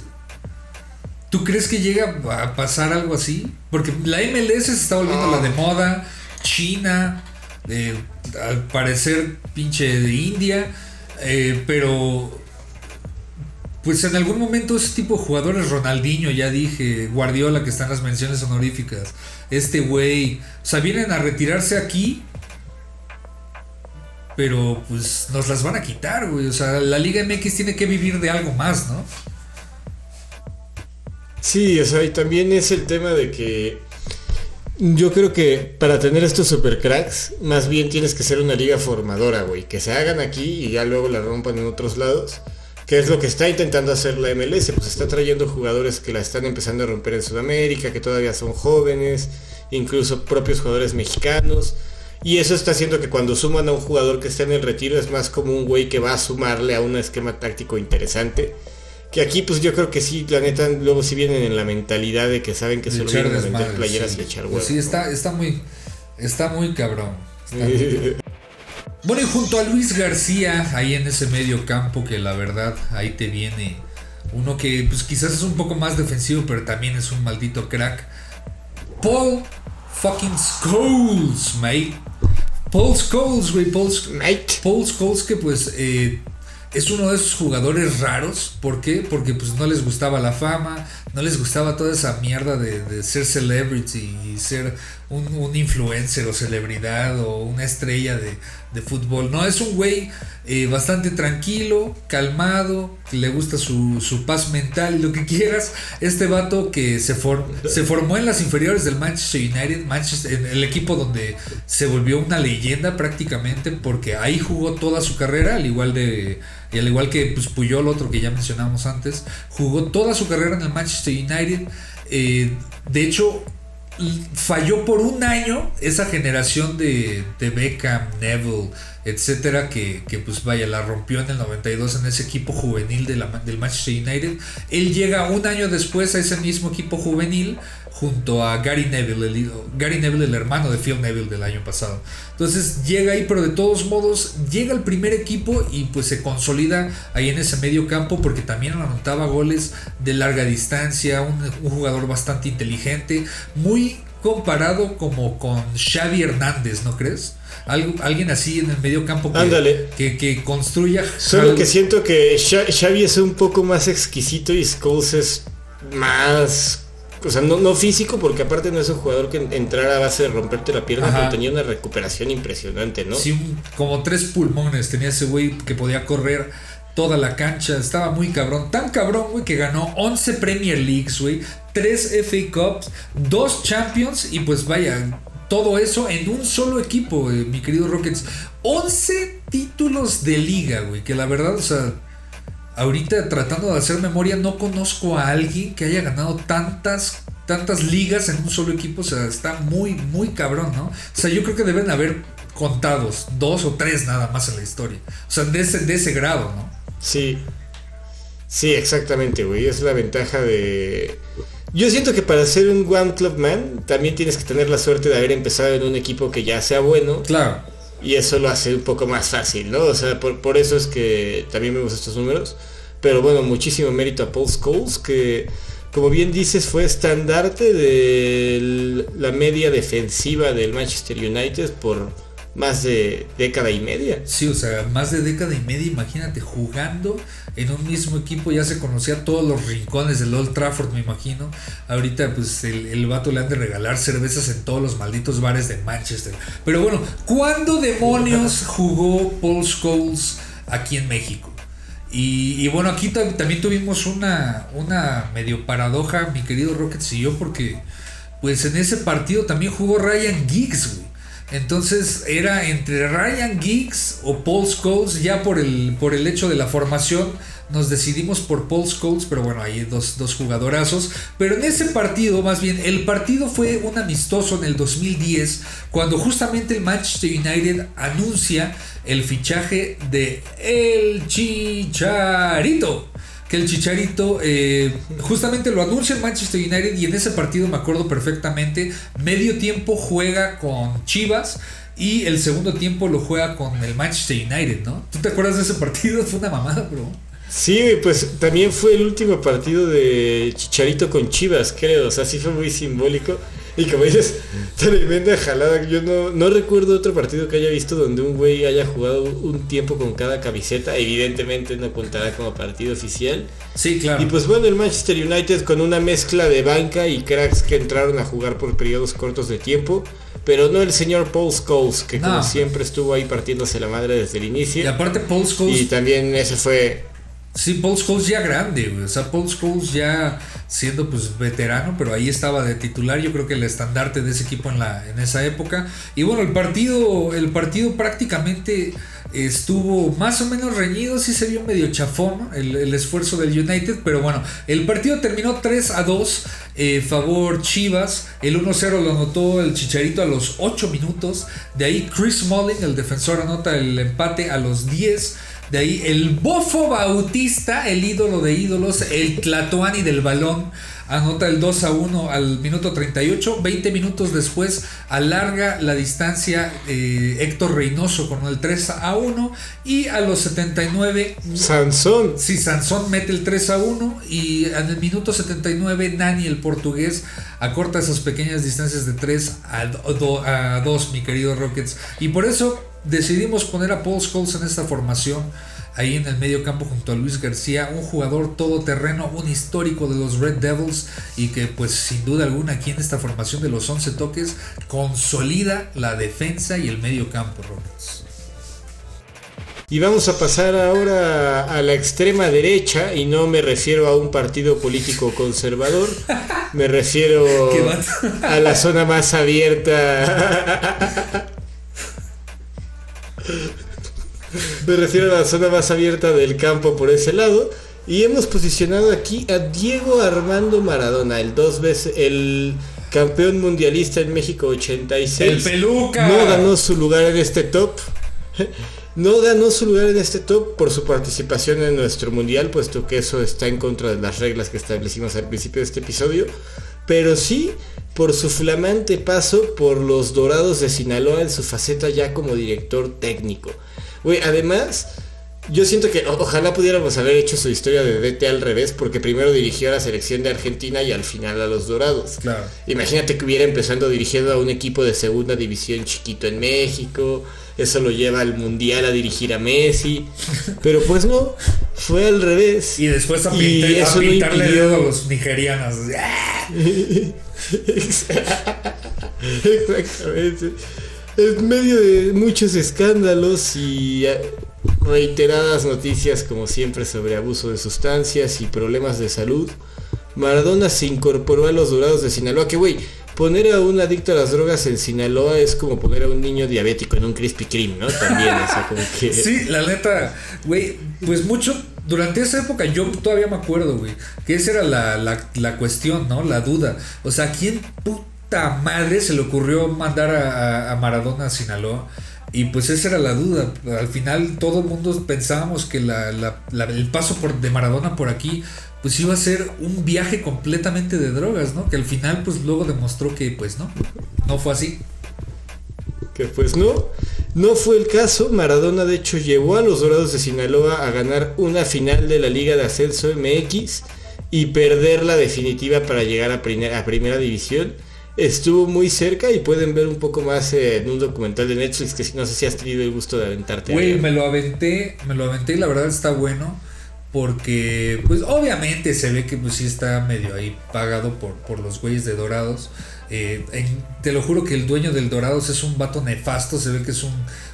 ¿Tú crees que llega a pasar algo así? Porque la MLS se está volviendo la de moda. China, eh, al parecer pinche de India. eh, pero pues en algún momento ese tipo de jugadores, Ronaldinho, ya dije, Guardiola, que están las menciones honoríficas, este güey, o sea, vienen a retirarse aquí, pero pues nos las van a quitar, güey. O sea, la Liga MX tiene que vivir de algo más, ¿no? Sí, o sea, y también es el tema de que yo creo que para tener estos super cracks, más bien tienes que ser una liga formadora, güey, que se hagan aquí y ya luego la rompan en otros lados, que es lo que está intentando hacer la MLS, pues está trayendo jugadores que la están empezando a romper en Sudamérica, que todavía son jóvenes, incluso propios jugadores mexicanos. Y eso está haciendo que cuando suman a un jugador que está en el retiro es más como un güey que va a sumarle a un esquema táctico interesante. Que aquí pues yo creo que sí, la neta, luego sí vienen en la mentalidad de que saben que solo vienen a vender playeras sí. y echar Pues huevos. sí, está, está muy, está muy cabrón. Está muy Bueno, y junto a Luis García, ahí en ese medio campo, que la verdad, ahí te viene uno que pues quizás es un poco más defensivo, pero también es un maldito crack. Paul fucking Scholes, mate. Paul Scholes, güey, Paul, Sch- Mate. Paul Scholes que pues eh, es uno de esos jugadores raros. ¿Por qué? Porque pues no les gustaba la fama, no les gustaba toda esa mierda de, de ser celebrity y ser un, influencer o celebridad o una estrella de, de fútbol. No, es un güey eh, bastante tranquilo, calmado, que le gusta su, su paz mental y lo que quieras. Este vato que se, for- se formó en las inferiores del Manchester United, Manchester, en el equipo donde se volvió una leyenda prácticamente porque ahí jugó toda su carrera, al igual de y al igual que pues, Puyol, otro que ya mencionamos antes, jugó toda su carrera en el Manchester United. Eh, de hecho, falló por un año esa generación de, de Beckham, Neville, etcétera, que, que, pues vaya, la rompió en el 92 en ese equipo juvenil del Manchester United. Él llega un año después a ese mismo equipo juvenil junto a Gary Neville, el, Gary Neville, el hermano de Phil Neville del año pasado. Entonces llega ahí, pero de todos modos llega al primer equipo y pues se consolida ahí en ese medio campo porque también anotaba goles de larga distancia, un, un jugador bastante inteligente, muy comparado como con Xavi Hernández, ¿no crees? Algo, alguien así en el medio campo que, Ándale. que, que construya. Solo que siento que Xa- Xavi es un poco más exquisito y Scholes es más... O sea, no, no físico, porque aparte no es un jugador que entrara a base de romperte la pierna, Ajá. pero tenía una recuperación impresionante, ¿no? Sí, como tres pulmones tenía ese güey que podía correr toda la cancha. Estaba muy cabrón. Tan cabrón, güey, que ganó 11 Premier Leagues, güey. 3 FA Cups, 2 Champions y pues vaya, todo eso en un solo equipo, güey, mi querido Rockets. 11 títulos de liga, güey, que la verdad, o sea... Ahorita tratando de hacer memoria, no conozco a alguien que haya ganado tantas, tantas ligas en un solo equipo. O sea, está muy, muy cabrón, ¿no? O sea, yo creo que deben haber contados dos o tres nada más en la historia. O sea, de ese, de ese grado, ¿no? Sí. Sí, exactamente, güey. Es la ventaja de... Yo siento que para ser un One Club Man también tienes que tener la suerte de haber empezado en un equipo que ya sea bueno Claro. y eso lo hace un poco más fácil, ¿no? O sea, por, por eso es que también gustan estos números. Pero bueno, muchísimo mérito a Paul Scholes, que como bien dices fue estandarte de la media defensiva del Manchester United por más de década y media. Sí, o sea, más de década y media, imagínate, jugando en un mismo equipo, ya se conocía todos los rincones del Old Trafford, me imagino. Ahorita, pues, el, el vato le han de regalar cervezas en todos los malditos bares de Manchester. Pero bueno, ¿cuándo demonios jugó Paul Scholes aquí en México? Y, y bueno, aquí ta- también tuvimos una, una medio paradoja, mi querido Rockets y yo, porque pues en ese partido también jugó Ryan Giggs, güey. Entonces era entre Ryan Giggs o Paul Scholes, ya por el, por el hecho de la formación nos decidimos por Paul Scholes, pero bueno, hay dos, dos, jugadorazos. Pero en ese partido, más bien, el partido fue un amistoso en el 2010, cuando justamente el Manchester United anuncia el fichaje de El Chicharito. Que el Chicharito eh, justamente lo anuncia el Manchester United y en ese partido me acuerdo perfectamente, medio tiempo juega con Chivas y el segundo tiempo lo juega con el Manchester United, ¿no? ¿Tú te acuerdas de ese partido? Fue una mamada, bro. Sí, pues también fue el último partido de Chicharito con Chivas, creo. O sea, sí fue muy simbólico. Y como dices, tremenda jalada. Yo no, no recuerdo otro partido que haya visto donde un güey haya jugado un tiempo con cada camiseta. Evidentemente no contará como partido oficial. Sí, claro. Y pues bueno, el Manchester United con una mezcla de banca y cracks que entraron a jugar por periodos cortos de tiempo. Pero no el señor Paul Scholes, que como siempre estuvo ahí partiéndose la madre desde el inicio. Y aparte Paul Scholes Y también ese fue Sí, Paul Scholes ya grande. O sea, Paul Scholes ya siendo pues veterano, pero ahí estaba de titular. Yo creo que el estandarte de ese equipo en, la, en esa época. Y bueno, el partido, el partido prácticamente estuvo más o menos reñido. Sí se vio medio chafón el, el esfuerzo del United. Pero bueno, el partido terminó 3 a 2. eh, favor Chivas. El 1-0 lo anotó el Chicharito a los 8 minutos. De ahí Chris Smalling, el defensor, anota el empate a los 10. De ahí el Bofo Bautista, el ídolo de ídolos, el Tlatoani del balón, anota el 2 a 1 al minuto 38. 20 minutos después alarga la distancia eh, Héctor Reynoso con el 3 a 1. Y a los 79 Sansón. Sí, Sansón mete el 3 a 1 y en el minuto 79 Nani, el portugués, acorta esas pequeñas distancias de 3 a, do- a 2, mi querido Rockets. Y por eso decidimos poner a Paul Scholes en esta formación, ahí en el medio campo junto a Luis García, un jugador todoterreno, un histórico de los Red Devils y que pues sin duda alguna aquí en esta formación de los 11 toques consolida la defensa y el medio campo, Rockets. Y vamos a pasar ahora a la extrema derecha, y no me refiero a un partido político conservador, me refiero a la zona más abierta. Me refiero a la zona más abierta del campo por ese lado. Y hemos posicionado aquí a Diego Armando Maradona, el dos veces, el campeón mundialista en México 86. ¡El peluca! No ganó su lugar en este top. No ganó su lugar en este top por su participación en nuestro mundial, puesto que eso está en contra de las reglas que establecimos al principio de este episodio. Pero sí por su flamante paso por los Dorados de Sinaloa en su faceta ya como director técnico. Güey, además, yo siento que ojalá pudiéramos haber hecho su historia de DT al revés, porque primero dirigió a la selección de Argentina y al final a los Dorados. Claro. Imagínate que hubiera empezando dirigiendo a un equipo de segunda división chiquito en México. Eso lo lleva al mundial a dirigir a Messi. Pero pues no, fue al revés. Y después a, Y pintar- a eso no pintarle impidió- dedo a los nigerianos. Exactamente. En medio de muchos escándalos y eh, reiteradas noticias como siempre sobre abuso de sustancias y problemas de salud, Maradona se incorporó a los Dorados de Sinaloa. Que güey, poner a un adicto a las drogas en Sinaloa es como poner a un niño diabético en un Krispy Kreme, ¿no? También, o como que... Sí, la neta, güey, pues mucho, durante esa época yo todavía me acuerdo, güey, que esa era la, la, la cuestión, ¿no? La duda. O sea, ¿a quién puta madre se le ocurrió mandar a, a- Maradona a Sinaloa? Y pues esa era la duda. Al final todo el mundo pensábamos que la- la- el paso por, de Maradona por aquí pues iba a ser un viaje completamente de drogas, ¿no? Que al final pues luego demostró que pues no, no fue así. Que pues no, no fue el caso. Maradona de hecho llevó a los Dorados de Sinaloa a ganar una final de la Liga de Ascenso MX y perder la definitiva para llegar a, primer- a Primera División. Estuvo muy cerca y pueden ver un poco más eh, en un documental de Netflix que no sé si has tenido el gusto de aventarte. Güey, me lo aventé, me lo aventé y la verdad está bueno. Porque, pues obviamente se ve que pues sí está medio ahí pagado por, por los güeyes de Dorados. Eh, te lo juro que el dueño del Dorados es un vato nefasto, se ve que es un,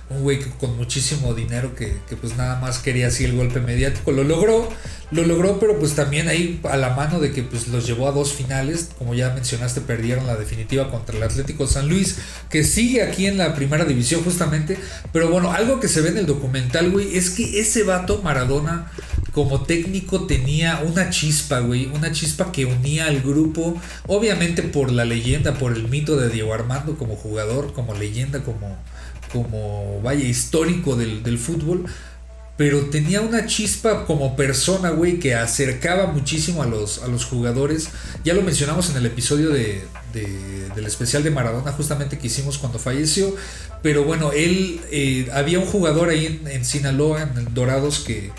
un güey con muchísimo dinero que, que pues nada más quería así el golpe mediático. Lo logró, lo logró, pero pues también ahí a la mano de que pues los llevó a dos finales, como ya mencionaste, perdieron la definitiva contra el Atlético San Luis, que sigue aquí en la primera división justamente, pero bueno, algo que se ve en el documental, güey, es que ese vato Maradona como técnico tenía una chispa, güey, una chispa que unía al grupo, obviamente por la leyenda, por el mito de Diego Armando como jugador, como leyenda, como, como vaya, histórico del, del fútbol, pero tenía una chispa como persona, güey, que acercaba muchísimo a los, a los jugadores. Ya lo mencionamos en el episodio de, de- del especial de Maradona, justamente que hicimos cuando falleció. Pero bueno, él, eh, había un jugador ahí en, en Sinaloa, en Dorados, que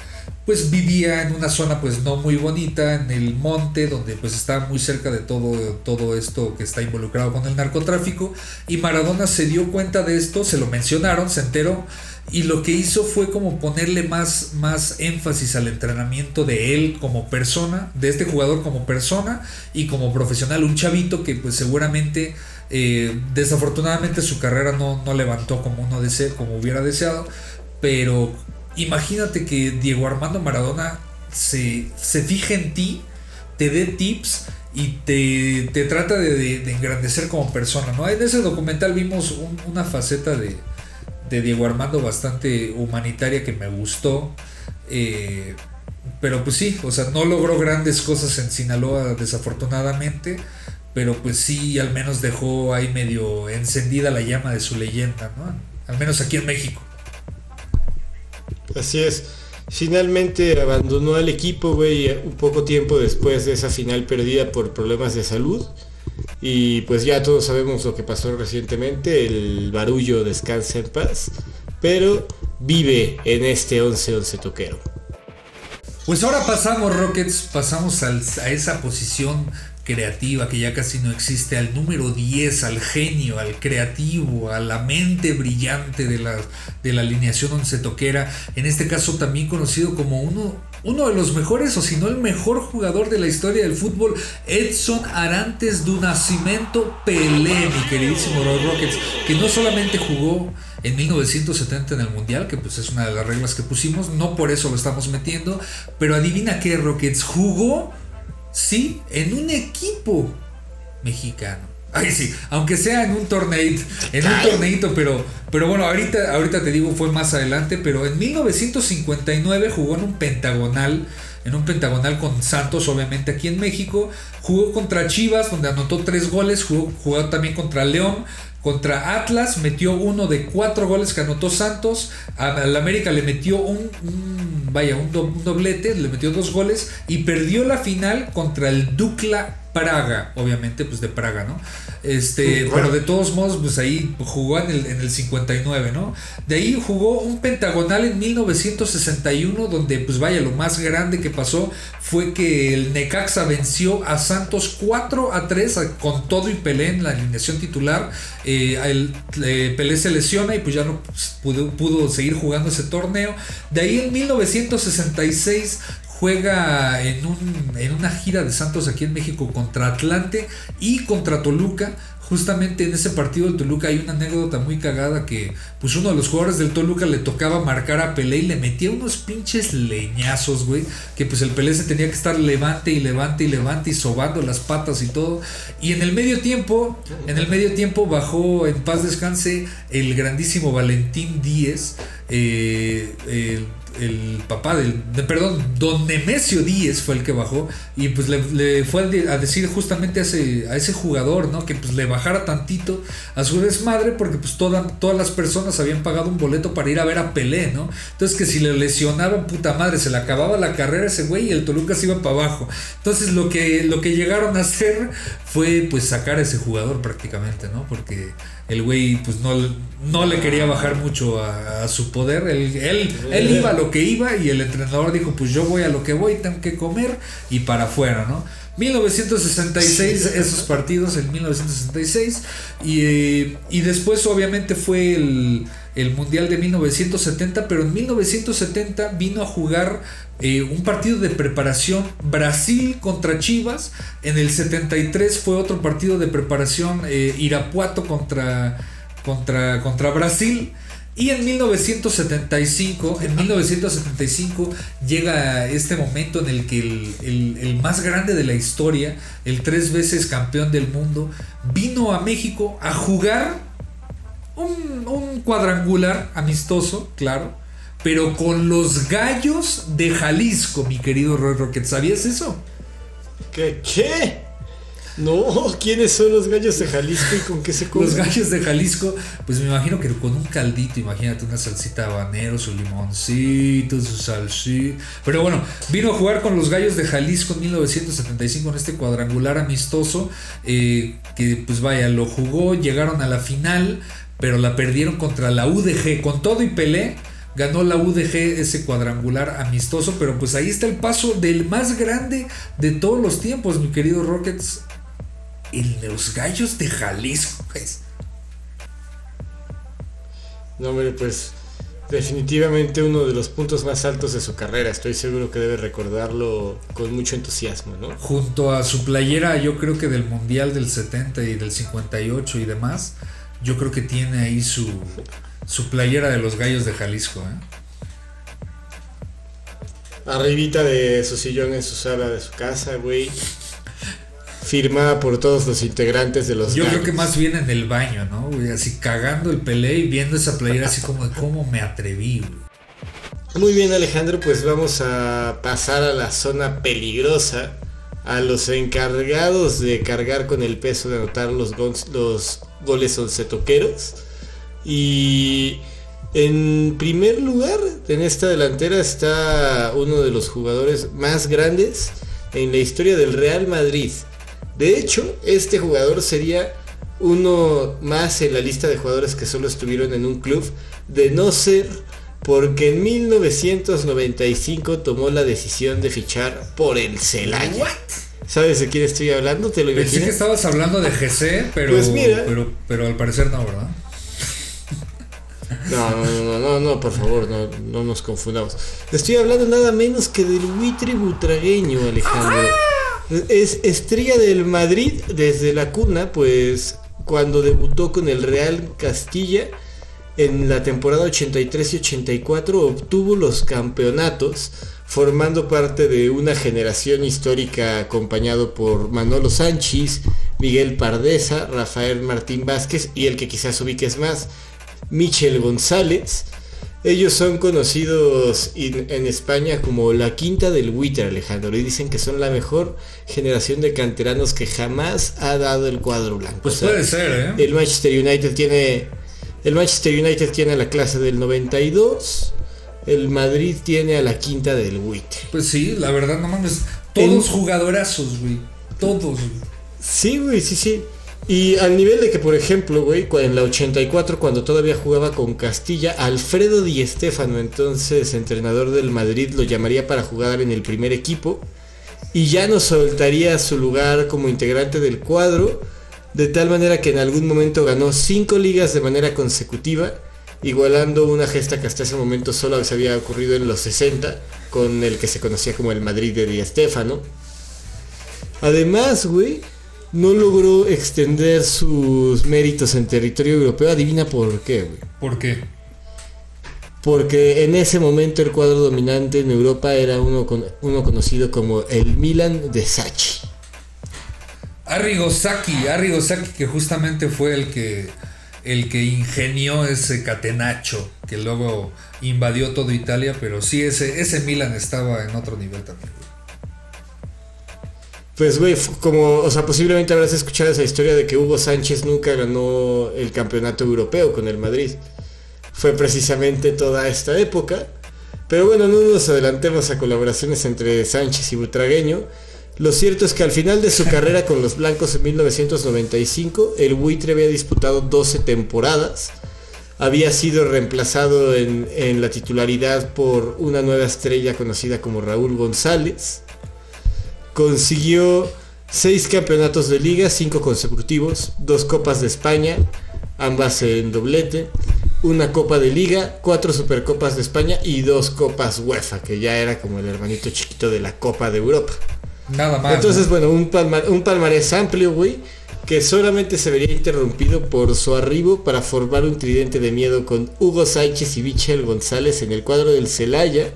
pues vivía en una zona pues no muy bonita, en el monte, donde pues está muy cerca de todo, todo esto que está involucrado con el narcotráfico. Y Maradona se dio cuenta de esto, se lo mencionaron, se enteró. Y lo que hizo fue como ponerle más, más énfasis al entrenamiento de él como persona, de este jugador como persona y como profesional. Un chavito que pues seguramente, eh, desafortunadamente su carrera no, no levantó como uno desea, como hubiera deseado. Pero imagínate que Diego Armando Maradona se, se fija en ti, te dé tips y te, te trata de, de- de engrandecer como persona. ¿no? En ese documental vimos un- una faceta de, de Diego Armando bastante humanitaria que me gustó. eh, pero pues sí, o sea, no logró grandes cosas en Sinaloa desafortunadamente. Pero pues sí, al menos dejó ahí medio encendida la llama de su leyenda, ¿no? Al menos aquí en México. Así es. Finalmente abandonó al equipo, güey, un poco tiempo después de esa final perdida por problemas de salud. Y pues ya todos sabemos lo que pasó recientemente, el barullo descansa en paz, pero vive en este 11-11 toquero. Pues ahora pasamos, Rockets, pasamos a esa posición creativa que ya casi no existe, al número 10, al genio, al creativo, a la mente brillante de la, de la alineación once toquera, en este caso también conocido como uno, uno de los mejores o si no el mejor jugador de la historia del fútbol, Edson Arantes do Nascimento Pelé, mi queridísimo Rockets, que no solamente jugó en 1970 en el Mundial, que pues es una de las reglas que pusimos, no por eso lo estamos metiendo, pero adivina qué, Rockets, jugó, sí, en un equipo mexicano. Ay, sí, aunque sea en un torneito, en un torneito, pero, pero bueno, ahorita, ahorita te digo, fue más adelante, pero en 1959 jugó en un pentagonal, en un pentagonal con Santos, obviamente aquí en México, jugó contra Chivas, donde anotó tres goles, jugó, jugó también contra León, contra Atlas, metió uno de cuatro goles que anotó Santos, al América le metió un, vaya, un doblete, le metió dos goles y perdió la final contra el Dukla Praga, obviamente, pues de Praga, ¿no? Este, pero de todos modos, pues ahí jugó en el, en el 59, ¿no? De ahí jugó un pentagonal en 1961, donde, pues vaya, lo más grande que pasó fue que el Necaxa venció a Santos 4 a 3 a- con todo y Pelé en la alineación titular. Eh, el, eh, Pelé se lesiona y pues ya no pues, pudo, pudo seguir jugando ese torneo. De ahí en 1966 juega en, un, en una gira de Santos aquí en México contra Atlante y contra Toluca. Justamente en ese partido del Toluca hay una anécdota muy cagada que pues uno de los jugadores del Toluca le tocaba marcar a Pelé y le metía unos pinches leñazos, güey, que pues el Pelé se tenía que estar levante y levante y levante y sobando las patas y todo. Y en el medio tiempo, en el medio tiempo bajó en paz descanse el grandísimo Valentín Díez, eh, el el papá del, de- perdón, don Nemesio Díez fue el que bajó y pues le, fue a de- a decir justamente a ese, a ese jugador, ¿no? Que pues le bajara tantito a su desmadre porque pues toda- todas las personas habían pagado un boleto para ir a ver a Pelé, ¿no? Entonces que si le lesionaban, puta madre, se le acababa la carrera ese güey y el Toluca se iba para abajo. Entonces lo que, lo que llegaron a hacer fue pues sacar a ese jugador prácticamente, ¿no? Porque el güey pues no, no le quería bajar mucho a, su poder. Él, él iba a lo que iba y el entrenador dijo pues yo voy a lo que voy, tengo que comer y para afuera, ¿no? 1966, esos partidos en 1966. Y, eh, y después obviamente fue el, el Mundial de 1970, pero en 1970 vino a jugar eh, un partido de preparación Brasil contra Chivas. En el 73 fue otro partido de preparación eh, Irapuato contra, contra, contra Brasil. Y en 1975, en 1975 llega este momento en el que el, más grande de la historia, el tres veces campeón del mundo, vino a México a jugar un, un cuadrangular amistoso, claro, pero con los gallos de Jalisco, mi querido Roy Rocket. ¿Sabías eso? ¿Qué? ¿Qué? No, ¿quiénes son los gallos de Jalisco y con qué se comen? Los gallos de Jalisco, pues me imagino que con un caldito, imagínate una salsita habanero, su limoncito, su salsita. Pero bueno, vino a jugar con los gallos de Jalisco en 1975 en este cuadrangular amistoso, eh, que pues vaya, lo jugó, llegaron a la final, pero la perdieron contra la UDG, con todo y Pelé. Ganó la UDG ese cuadrangular amistoso, pero pues ahí está el paso del más grande de todos los tiempos, mi querido Rockets. El de los gallos de Jalisco. pues. No, hombre, pues definitivamente uno de los puntos más altos de su carrera. Estoy seguro que debe recordarlo con mucho entusiasmo, ¿no? junto a su playera, yo creo que del Mundial del 70 y del 58 y demás, yo creo que tiene ahí su, su playera de los gallos de Jalisco. ¿eh? Arribita de su sillón en su sala de su casa, güey. Firmada por todos los integrantes de los Yo creo que más bien en el baño, ¿no? güey? Así cagando el pelé y viendo esa playera así como de cómo me atreví. güey. Muy bien Alejandro, pues vamos a pasar a la zona peligrosa, a los encargados de cargar con el peso de anotar los, gons- los goles toqueros. Y en primer lugar, en esta delantera está uno de los jugadores más grandes en la historia del Real Madrid. De hecho, este jugador sería uno más en la lista de jugadores que solo estuvieron en un club, de no ser porque en 1995 tomó la decisión de fichar por el Celaya. ¿Sabes de quién estoy hablando? ¿Te lo Pensé que imaginas? estabas hablando de GC, pero, Pues mira. pero, pero al parecer no, ¿verdad? No, no, no, no, no, no, por favor, no, no nos confundamos. Estoy hablando nada menos que del buitre butragueño, Alejandro. Es estrella del Madrid desde la cuna, pues cuando debutó con el Real Castilla en la temporada 83 y 84 obtuvo los campeonatos, formando parte de una generación histórica acompañado por Manolo Sánchez, Miguel Pardesa, Rafael Martín Vázquez y el que quizás ubiques más, Michel González. Ellos son conocidos in- en España como la quinta del Buitre, Alejandro, y dicen que son la mejor generación de canteranos que jamás ha dado el cuadro blanco. Pues O sea, puede ser, ¿eh? el Manchester United tiene el Manchester United tiene a la clase del 92, el Madrid tiene a la quinta del Buitre. Pues sí, la verdad, no mames. Todos En- jugadorazos, güey. Todos, güey. Sí, güey, sí, sí. Y al nivel de que, por ejemplo, güey, en la 84, cuando todavía jugaba con Castilla, Alfredo Di Stéfano, entonces entrenador del Madrid, lo llamaría para jugar en el primer equipo. Y ya no soltaría su lugar como integrante del cuadro, de tal manera que en algún momento ganó cinco ligas de manera consecutiva, igualando una gesta que hasta ese momento solo se había ocurrido en los 60, con el que se conocía como el Madrid de Di Stéfano. Además, güey, no logró extender sus méritos en territorio europeo. Adivina por qué, güey. ¿Por qué? Porque en ese momento el cuadro dominante en Europa era uno, con- uno conocido como el Milan de Sachi. Arrigo Sacchi, Arrigo Sacchi que justamente fue el que el que ingenió ese catenacho que luego invadió todo Italia, pero sí ese ese Milan estaba en otro nivel también. Pues, güey, como, o sea, posiblemente habrás escuchado esa historia de que Hugo Sánchez nunca ganó el campeonato europeo con el Madrid. Fue precisamente toda esta época. Pero bueno, no nos adelantemos a colaboraciones entre Sánchez y Butragueño. Lo cierto es que al final de su carrera con los blancos en 1995, el buitre había disputado 12 temporadas. Había sido reemplazado en, en la titularidad por una nueva estrella conocida como Raúl González consiguió Seis campeonatos de liga, cinco consecutivos, dos copas de España, ambas en doblete, una copa de liga, cuatro supercopas de España y dos copas UEFA, que ya era como el hermanito chiquito de la Copa de Europa. Nada más. Entonces, ¿no? bueno, un, palma- un palmarés amplio, güey, que solamente se vería interrumpido por su arribo para formar un tridente de miedo con Hugo Sánchez y Michel González en el cuadro del Celaya,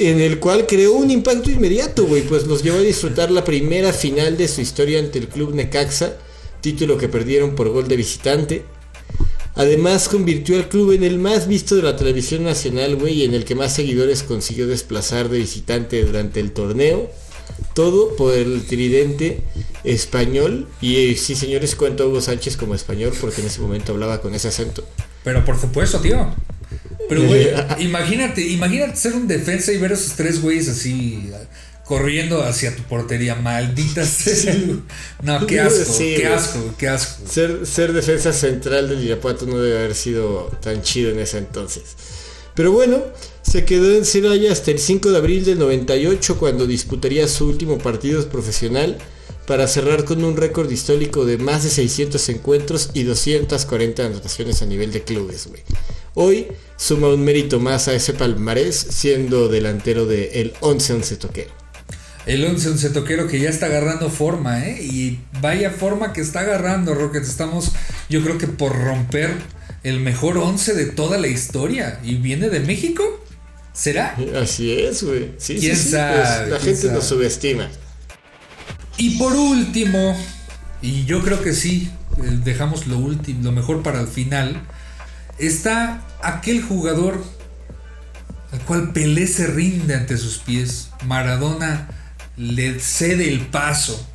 en el cual creó un impacto inmediato, güey, pues los llevó a disfrutar la primera final de su historia ante el club Necaxa, título que perdieron por gol de visitante. Además convirtió al club en el más visto de la televisión nacional, güey, y en el que más seguidores consiguió desplazar de visitante durante el torneo. Todo por el tridente español. Y eh, sí, señores, cuento a Hugo Sánchez como español porque en ese momento hablaba con ese acento. Pero por supuesto, tío. Pero, güey, imagínate, imagínate ser un defensa y ver a esos tres güeyes así corriendo hacia tu portería. Maldita sea. No, qué asco, Sí, qué asco, qué asco. Ser, ser defensa central del Irapuato no debe haber sido tan chido en ese entonces. Pero bueno, se quedó en Celaya hasta el 5 de abril del 98 cuando disputaría su último partido profesional para cerrar con un récord histórico de más de 600 encuentros y 240 anotaciones a nivel de clubes. güey. Hoy suma un mérito más a ese palmarés siendo delantero del el 11-11 toquero. El 11-11 toquero que ya está agarrando forma, ¿eh? Y vaya forma que está agarrando, Rockets. Estamos, yo creo que por romper el mejor 11 de toda la historia. ¿Y viene de México? ¿Será? Así es, güey. Sí, sí, ¿Quién sí, pues, sabe? la ¿Quién gente nos subestima. Y por último, y yo creo que sí, eh, dejamos lo último, lo mejor para el final, está aquel jugador al cual Pelé se rinde ante sus pies. Maradona le cede el paso.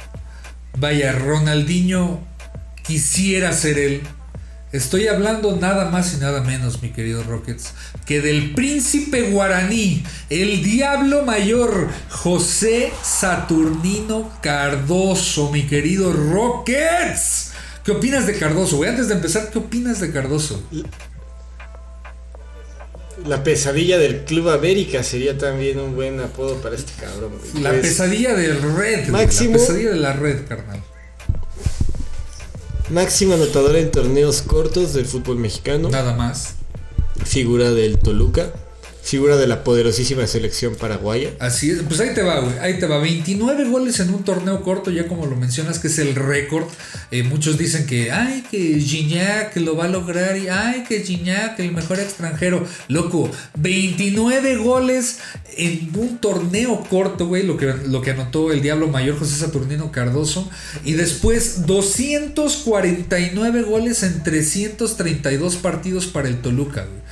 Vaya, Ronaldinho quisiera ser él. Estoy hablando nada más y nada menos, mi querido Rockets, que del príncipe guaraní, el diablo mayor, José Saturnino Cardoso, mi querido Rockets. ¿Qué opinas de Cardoso? Antes de empezar, ¿qué opinas de Cardoso? La pesadilla del Club América sería también un buen apodo para este cabrón. güey. La Pues, pesadilla del red, Máximo- la pesadilla de la red, carnal. Máximo anotador en torneos cortos del fútbol mexicano. Nada más. Figura del Toluca. Figura de la poderosísima selección paraguaya. Así es, pues ahí te va, güey, ahí te va. 29 goles en un torneo corto, ya como lo mencionas, que es el récord. Eh, muchos dicen que, ay, que Gignac lo va a lograr, y ay, que Gignac, el mejor extranjero. Loco, 29 goles en un torneo corto, güey, lo que, lo que anotó el Diablo Mayor José Saturnino Cardoso. Y después 249 goles en 332 partidos para el Toluca, güey.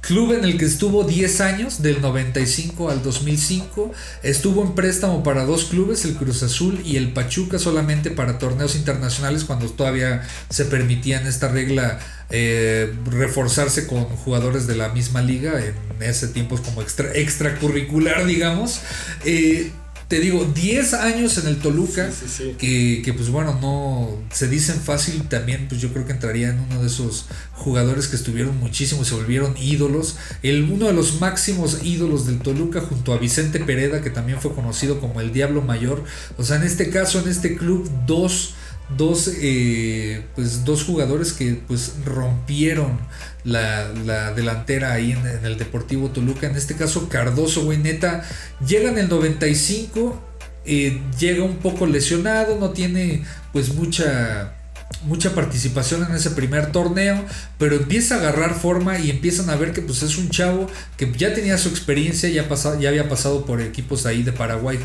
Club en el que estuvo 10 años, del 95 al 2005. Estuvo en préstamo para dos clubes, el Cruz Azul y el Pachuca, solamente para torneos internacionales, cuando todavía se permitía en esta regla eh, reforzarse con jugadores de la misma liga, en ese tiempo como extra, extracurricular, digamos. Eh, te digo, 10 años en el Toluca, Sí, sí, sí. que, que, pues bueno, no se dicen fácil también, pues yo creo que entraría en uno de esos jugadores que estuvieron muchísimo y se volvieron ídolos. El, uno de los máximos ídolos del Toluca junto a Vicente Pereda, que también fue conocido como el Diablo Mayor. O sea, en este caso, en este club, dos, dos, eh, pues, dos jugadores que pues rompieron la, la delantera ahí en, el Deportivo Toluca. En este caso, Cardoso, güey, neta, llega en el 95. eh, llega un poco lesionado, no tiene pues mucha mucha participación en ese primer torneo, pero empieza a agarrar forma y empiezan a ver que pues es un chavo que ya tenía su experiencia, ya, ya había pasado por equipos ahí de Paraguay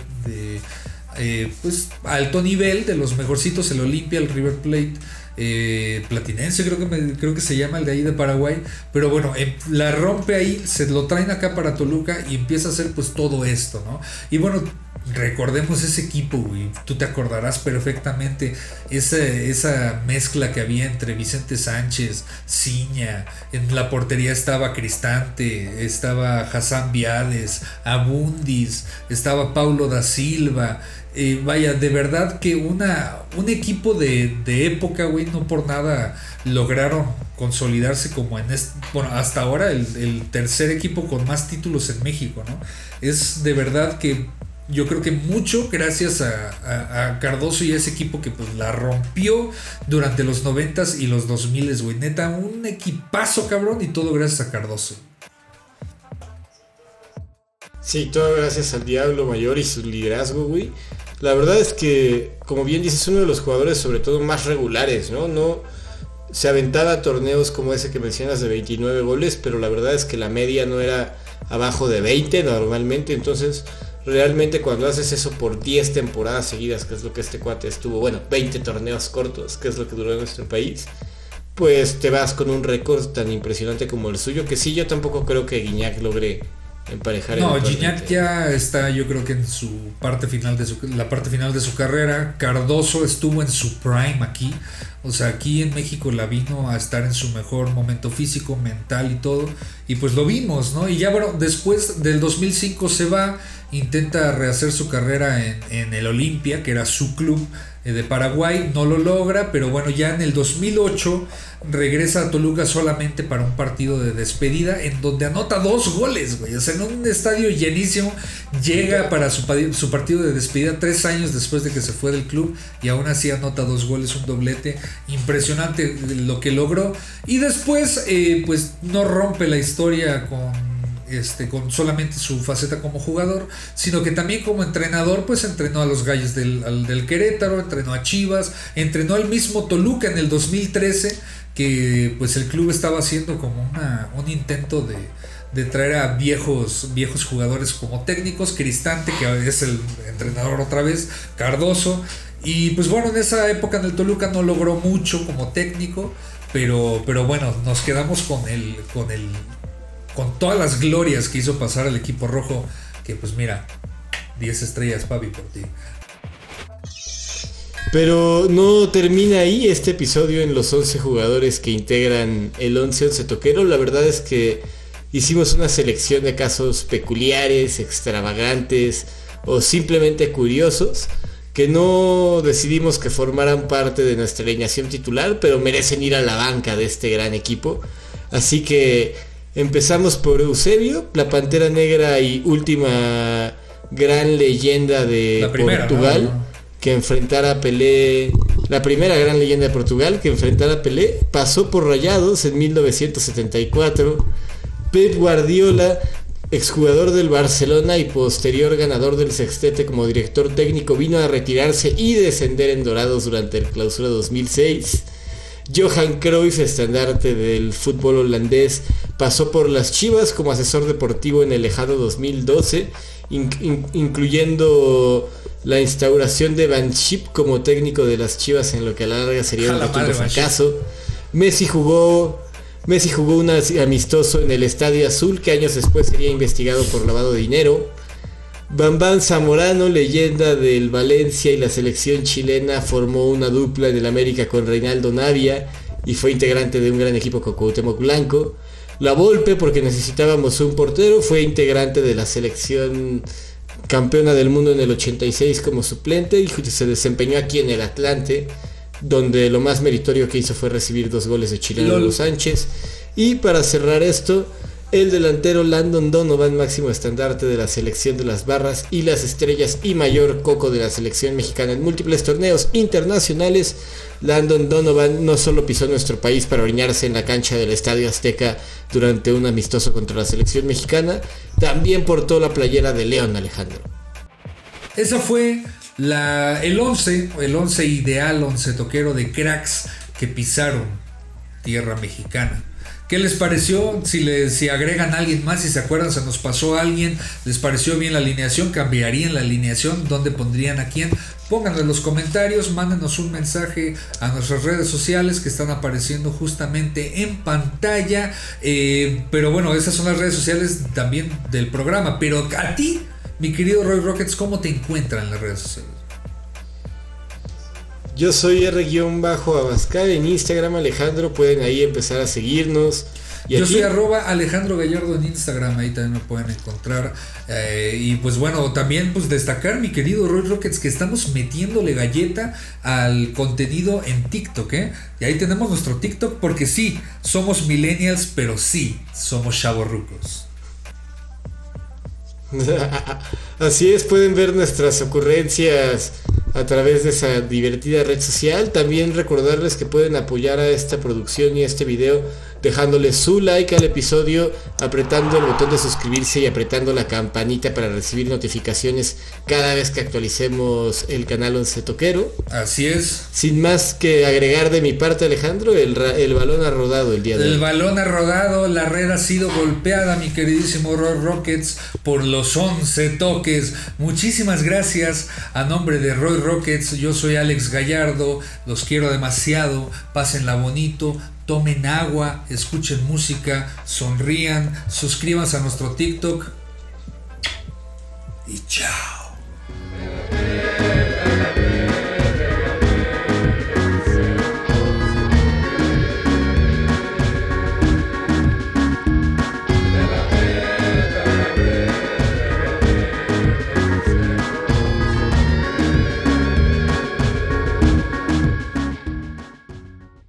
eh, pues alto nivel, de los mejorcitos, el Olimpia, el River Plate, eh, Platinense creo que, creo que se llama el de ahí de Paraguay, pero bueno, em- la rompe ahí, se lo traen acá para Toluca y empieza a hacer pues todo esto, ¿no? Y bueno, recordemos ese equipo, güey, tú te acordarás perfectamente esa, esa mezcla que había entre Vicente Sánchez, Ciña, en la portería estaba Cristante, estaba Hassan Viades, Abundis, estaba Paulo da Silva, eh, vaya, de verdad que una, un equipo de, de época, güey, no por nada lograron consolidarse como en este, bueno, hasta ahora el, el tercer equipo con más títulos en México, ¿no? Es de verdad que yo creo que mucho gracias a, Cardoso y a ese equipo que pues la rompió durante los 90s y los 2000s, güey. Neta, un equipazo, cabrón, y todo gracias a Cardoso. Sí, todo gracias al Diablo Mayor y su liderazgo, güey. La verdad es que, como bien dices, uno de los jugadores sobre todo más regulares, ¿no? No se aventaba torneos como ese que mencionas de 29 goles, pero la verdad es que la media no era abajo de 20 normalmente, entonces realmente cuando haces eso por 10 temporadas seguidas, que es lo que este cuate estuvo, bueno, 20 torneos cortos, que es lo que duró en nuestro país, pues te vas con un récord tan impresionante como el suyo, que sí, yo tampoco creo que Guiñac logre emparejar. No, Gignac ya está, yo creo que en su parte final de su, la parte final de su carrera. Cardoso estuvo en su prime aquí. O sea, aquí en México la vino a estar en su mejor momento físico, mental y todo. Y pues lo vimos, ¿no? Y ya bueno, después del 2005 se va, intenta rehacer su carrera en, en el Olimpia, que era su club de Paraguay, no lo logra, pero bueno, ya en el 2008 regresa a Toluca solamente para un partido de despedida en donde anota dos goles, güey. O sea, en un estadio llenísimo llega para su, su, partido de despedida tres años después de que se fue del club y aún así anota dos goles, un doblete. Impresionante lo que logró. Y después, eh, pues no rompe la historia con este, con solamente su faceta como jugador, sino que también como entrenador, pues entrenó a los Gallos del, Querétaro, entrenó a Chivas, entrenó al mismo Toluca en el 2013, que pues el club estaba haciendo como una, un intento de, de traer a viejos, viejos jugadores como técnicos, Cristante, que es el entrenador otra vez, Cardoso, y pues bueno, en esa época en el Toluca no logró mucho como técnico, pero, pero bueno, nos quedamos con el, con el con todas las glorias que hizo pasar al equipo rojo, que pues mira, 10 estrellas, Papi, por ti. Pero no termina ahí este episodio en los 11 jugadores que integran el 11-11 toquero. La verdad es que hicimos una selección de casos peculiares, extravagantes o simplemente curiosos que no decidimos que formaran parte de nuestra alineación titular, pero merecen ir a la banca de este gran equipo. Así que Empezamos por Eusebio, la Pantera Negra y última gran leyenda de Portugal, que enfrentara a Pelé, la primera gran leyenda de Portugal que enfrentara a Pelé, pasó por Rayados en 1974. Pep Guardiola, exjugador del Barcelona y posterior ganador del sextete como director técnico, vino a retirarse y descender en Dorados durante el clausura 2006. Johan Cruyff, estandarte del fútbol holandés, pasó por las Chivas como asesor deportivo en el lejano 2012, incluyendo la instauración de Van Schip como técnico de las Chivas en lo que a la larga sería un rotundo fracaso. Messi jugó Messi jugó un amistoso en el Estadio Azul que años después sería investigado por lavado de dinero. Bambán Zamorano, leyenda del Valencia y la selección chilena, formó una dupla en el América con Reinaldo Navia y fue integrante de un gran equipo con Cuauhtémoc Blanco. La Volpe, porque necesitábamos un portero, fue integrante de la selección campeona del mundo en el 86 como suplente y se desempeñó aquí en el Atlante, donde lo más meritorio que hizo fue recibir dos goles de Chileno Sánchez. Y para cerrar esto, el delantero Landon Donovan, máximo estandarte de la selección de las barras y las estrellas y mayor coco de la selección mexicana en múltiples torneos internacionales. Landon Donovan no solo pisó nuestro país para oriñarse en la cancha del Estadio Azteca durante un amistoso contra la selección mexicana, también portó la playera de León Alejandro. Esa fue la, el 11, el 11 ideal, 11 toquero de cracks que pisaron tierra mexicana. ¿Qué les pareció? Si, les, si agregan a alguien más, si se acuerdan, se nos pasó alguien, les pareció bien la alineación, cambiarían la alineación, ¿dónde pondrían a quién? Pónganlo en los comentarios, mándenos un mensaje a nuestras redes sociales que están apareciendo justamente en pantalla. Eh, pero bueno, esas son las redes sociales también del programa. Pero a ti, mi querido Roy Rockets, ¿cómo te encuentran en las redes sociales? Yo soy R-Abascal en Instagram, Alejandro. Pueden ahí empezar a seguirnos. Yo soy arroba Alejandro Gallardo en Instagram, ahí también me pueden encontrar. Eh, y pues bueno, también pues destacar, mi querido Roy Rockets, que estamos metiéndole galleta al contenido en TikTok, ¿eh? Y ahí tenemos nuestro TikTok, porque sí, somos millennials, pero sí, somos chavos rucos. Así es, pueden ver nuestras ocurrencias a través de esa divertida red social. También recordarles que pueden apoyar a esta producción y a este video dejándole su like al episodio, apretando el botón de suscribirse y apretando la campanita para recibir notificaciones cada vez que actualicemos el canal Once Toquero. Así es. Sin más que agregar de mi parte, Alejandro, el, el balón ha rodado el día de el hoy. El balón ha rodado, la red ha sido golpeada, mi queridísimo Roy Rockets, por los 11 toques. Muchísimas gracias a nombre de Roy Rockets. Yo soy Alex Gallardo, los quiero demasiado, pásenla bonito, tomen agua, escuchen música, sonrían, suscríbanse a nuestro TikTok y chao.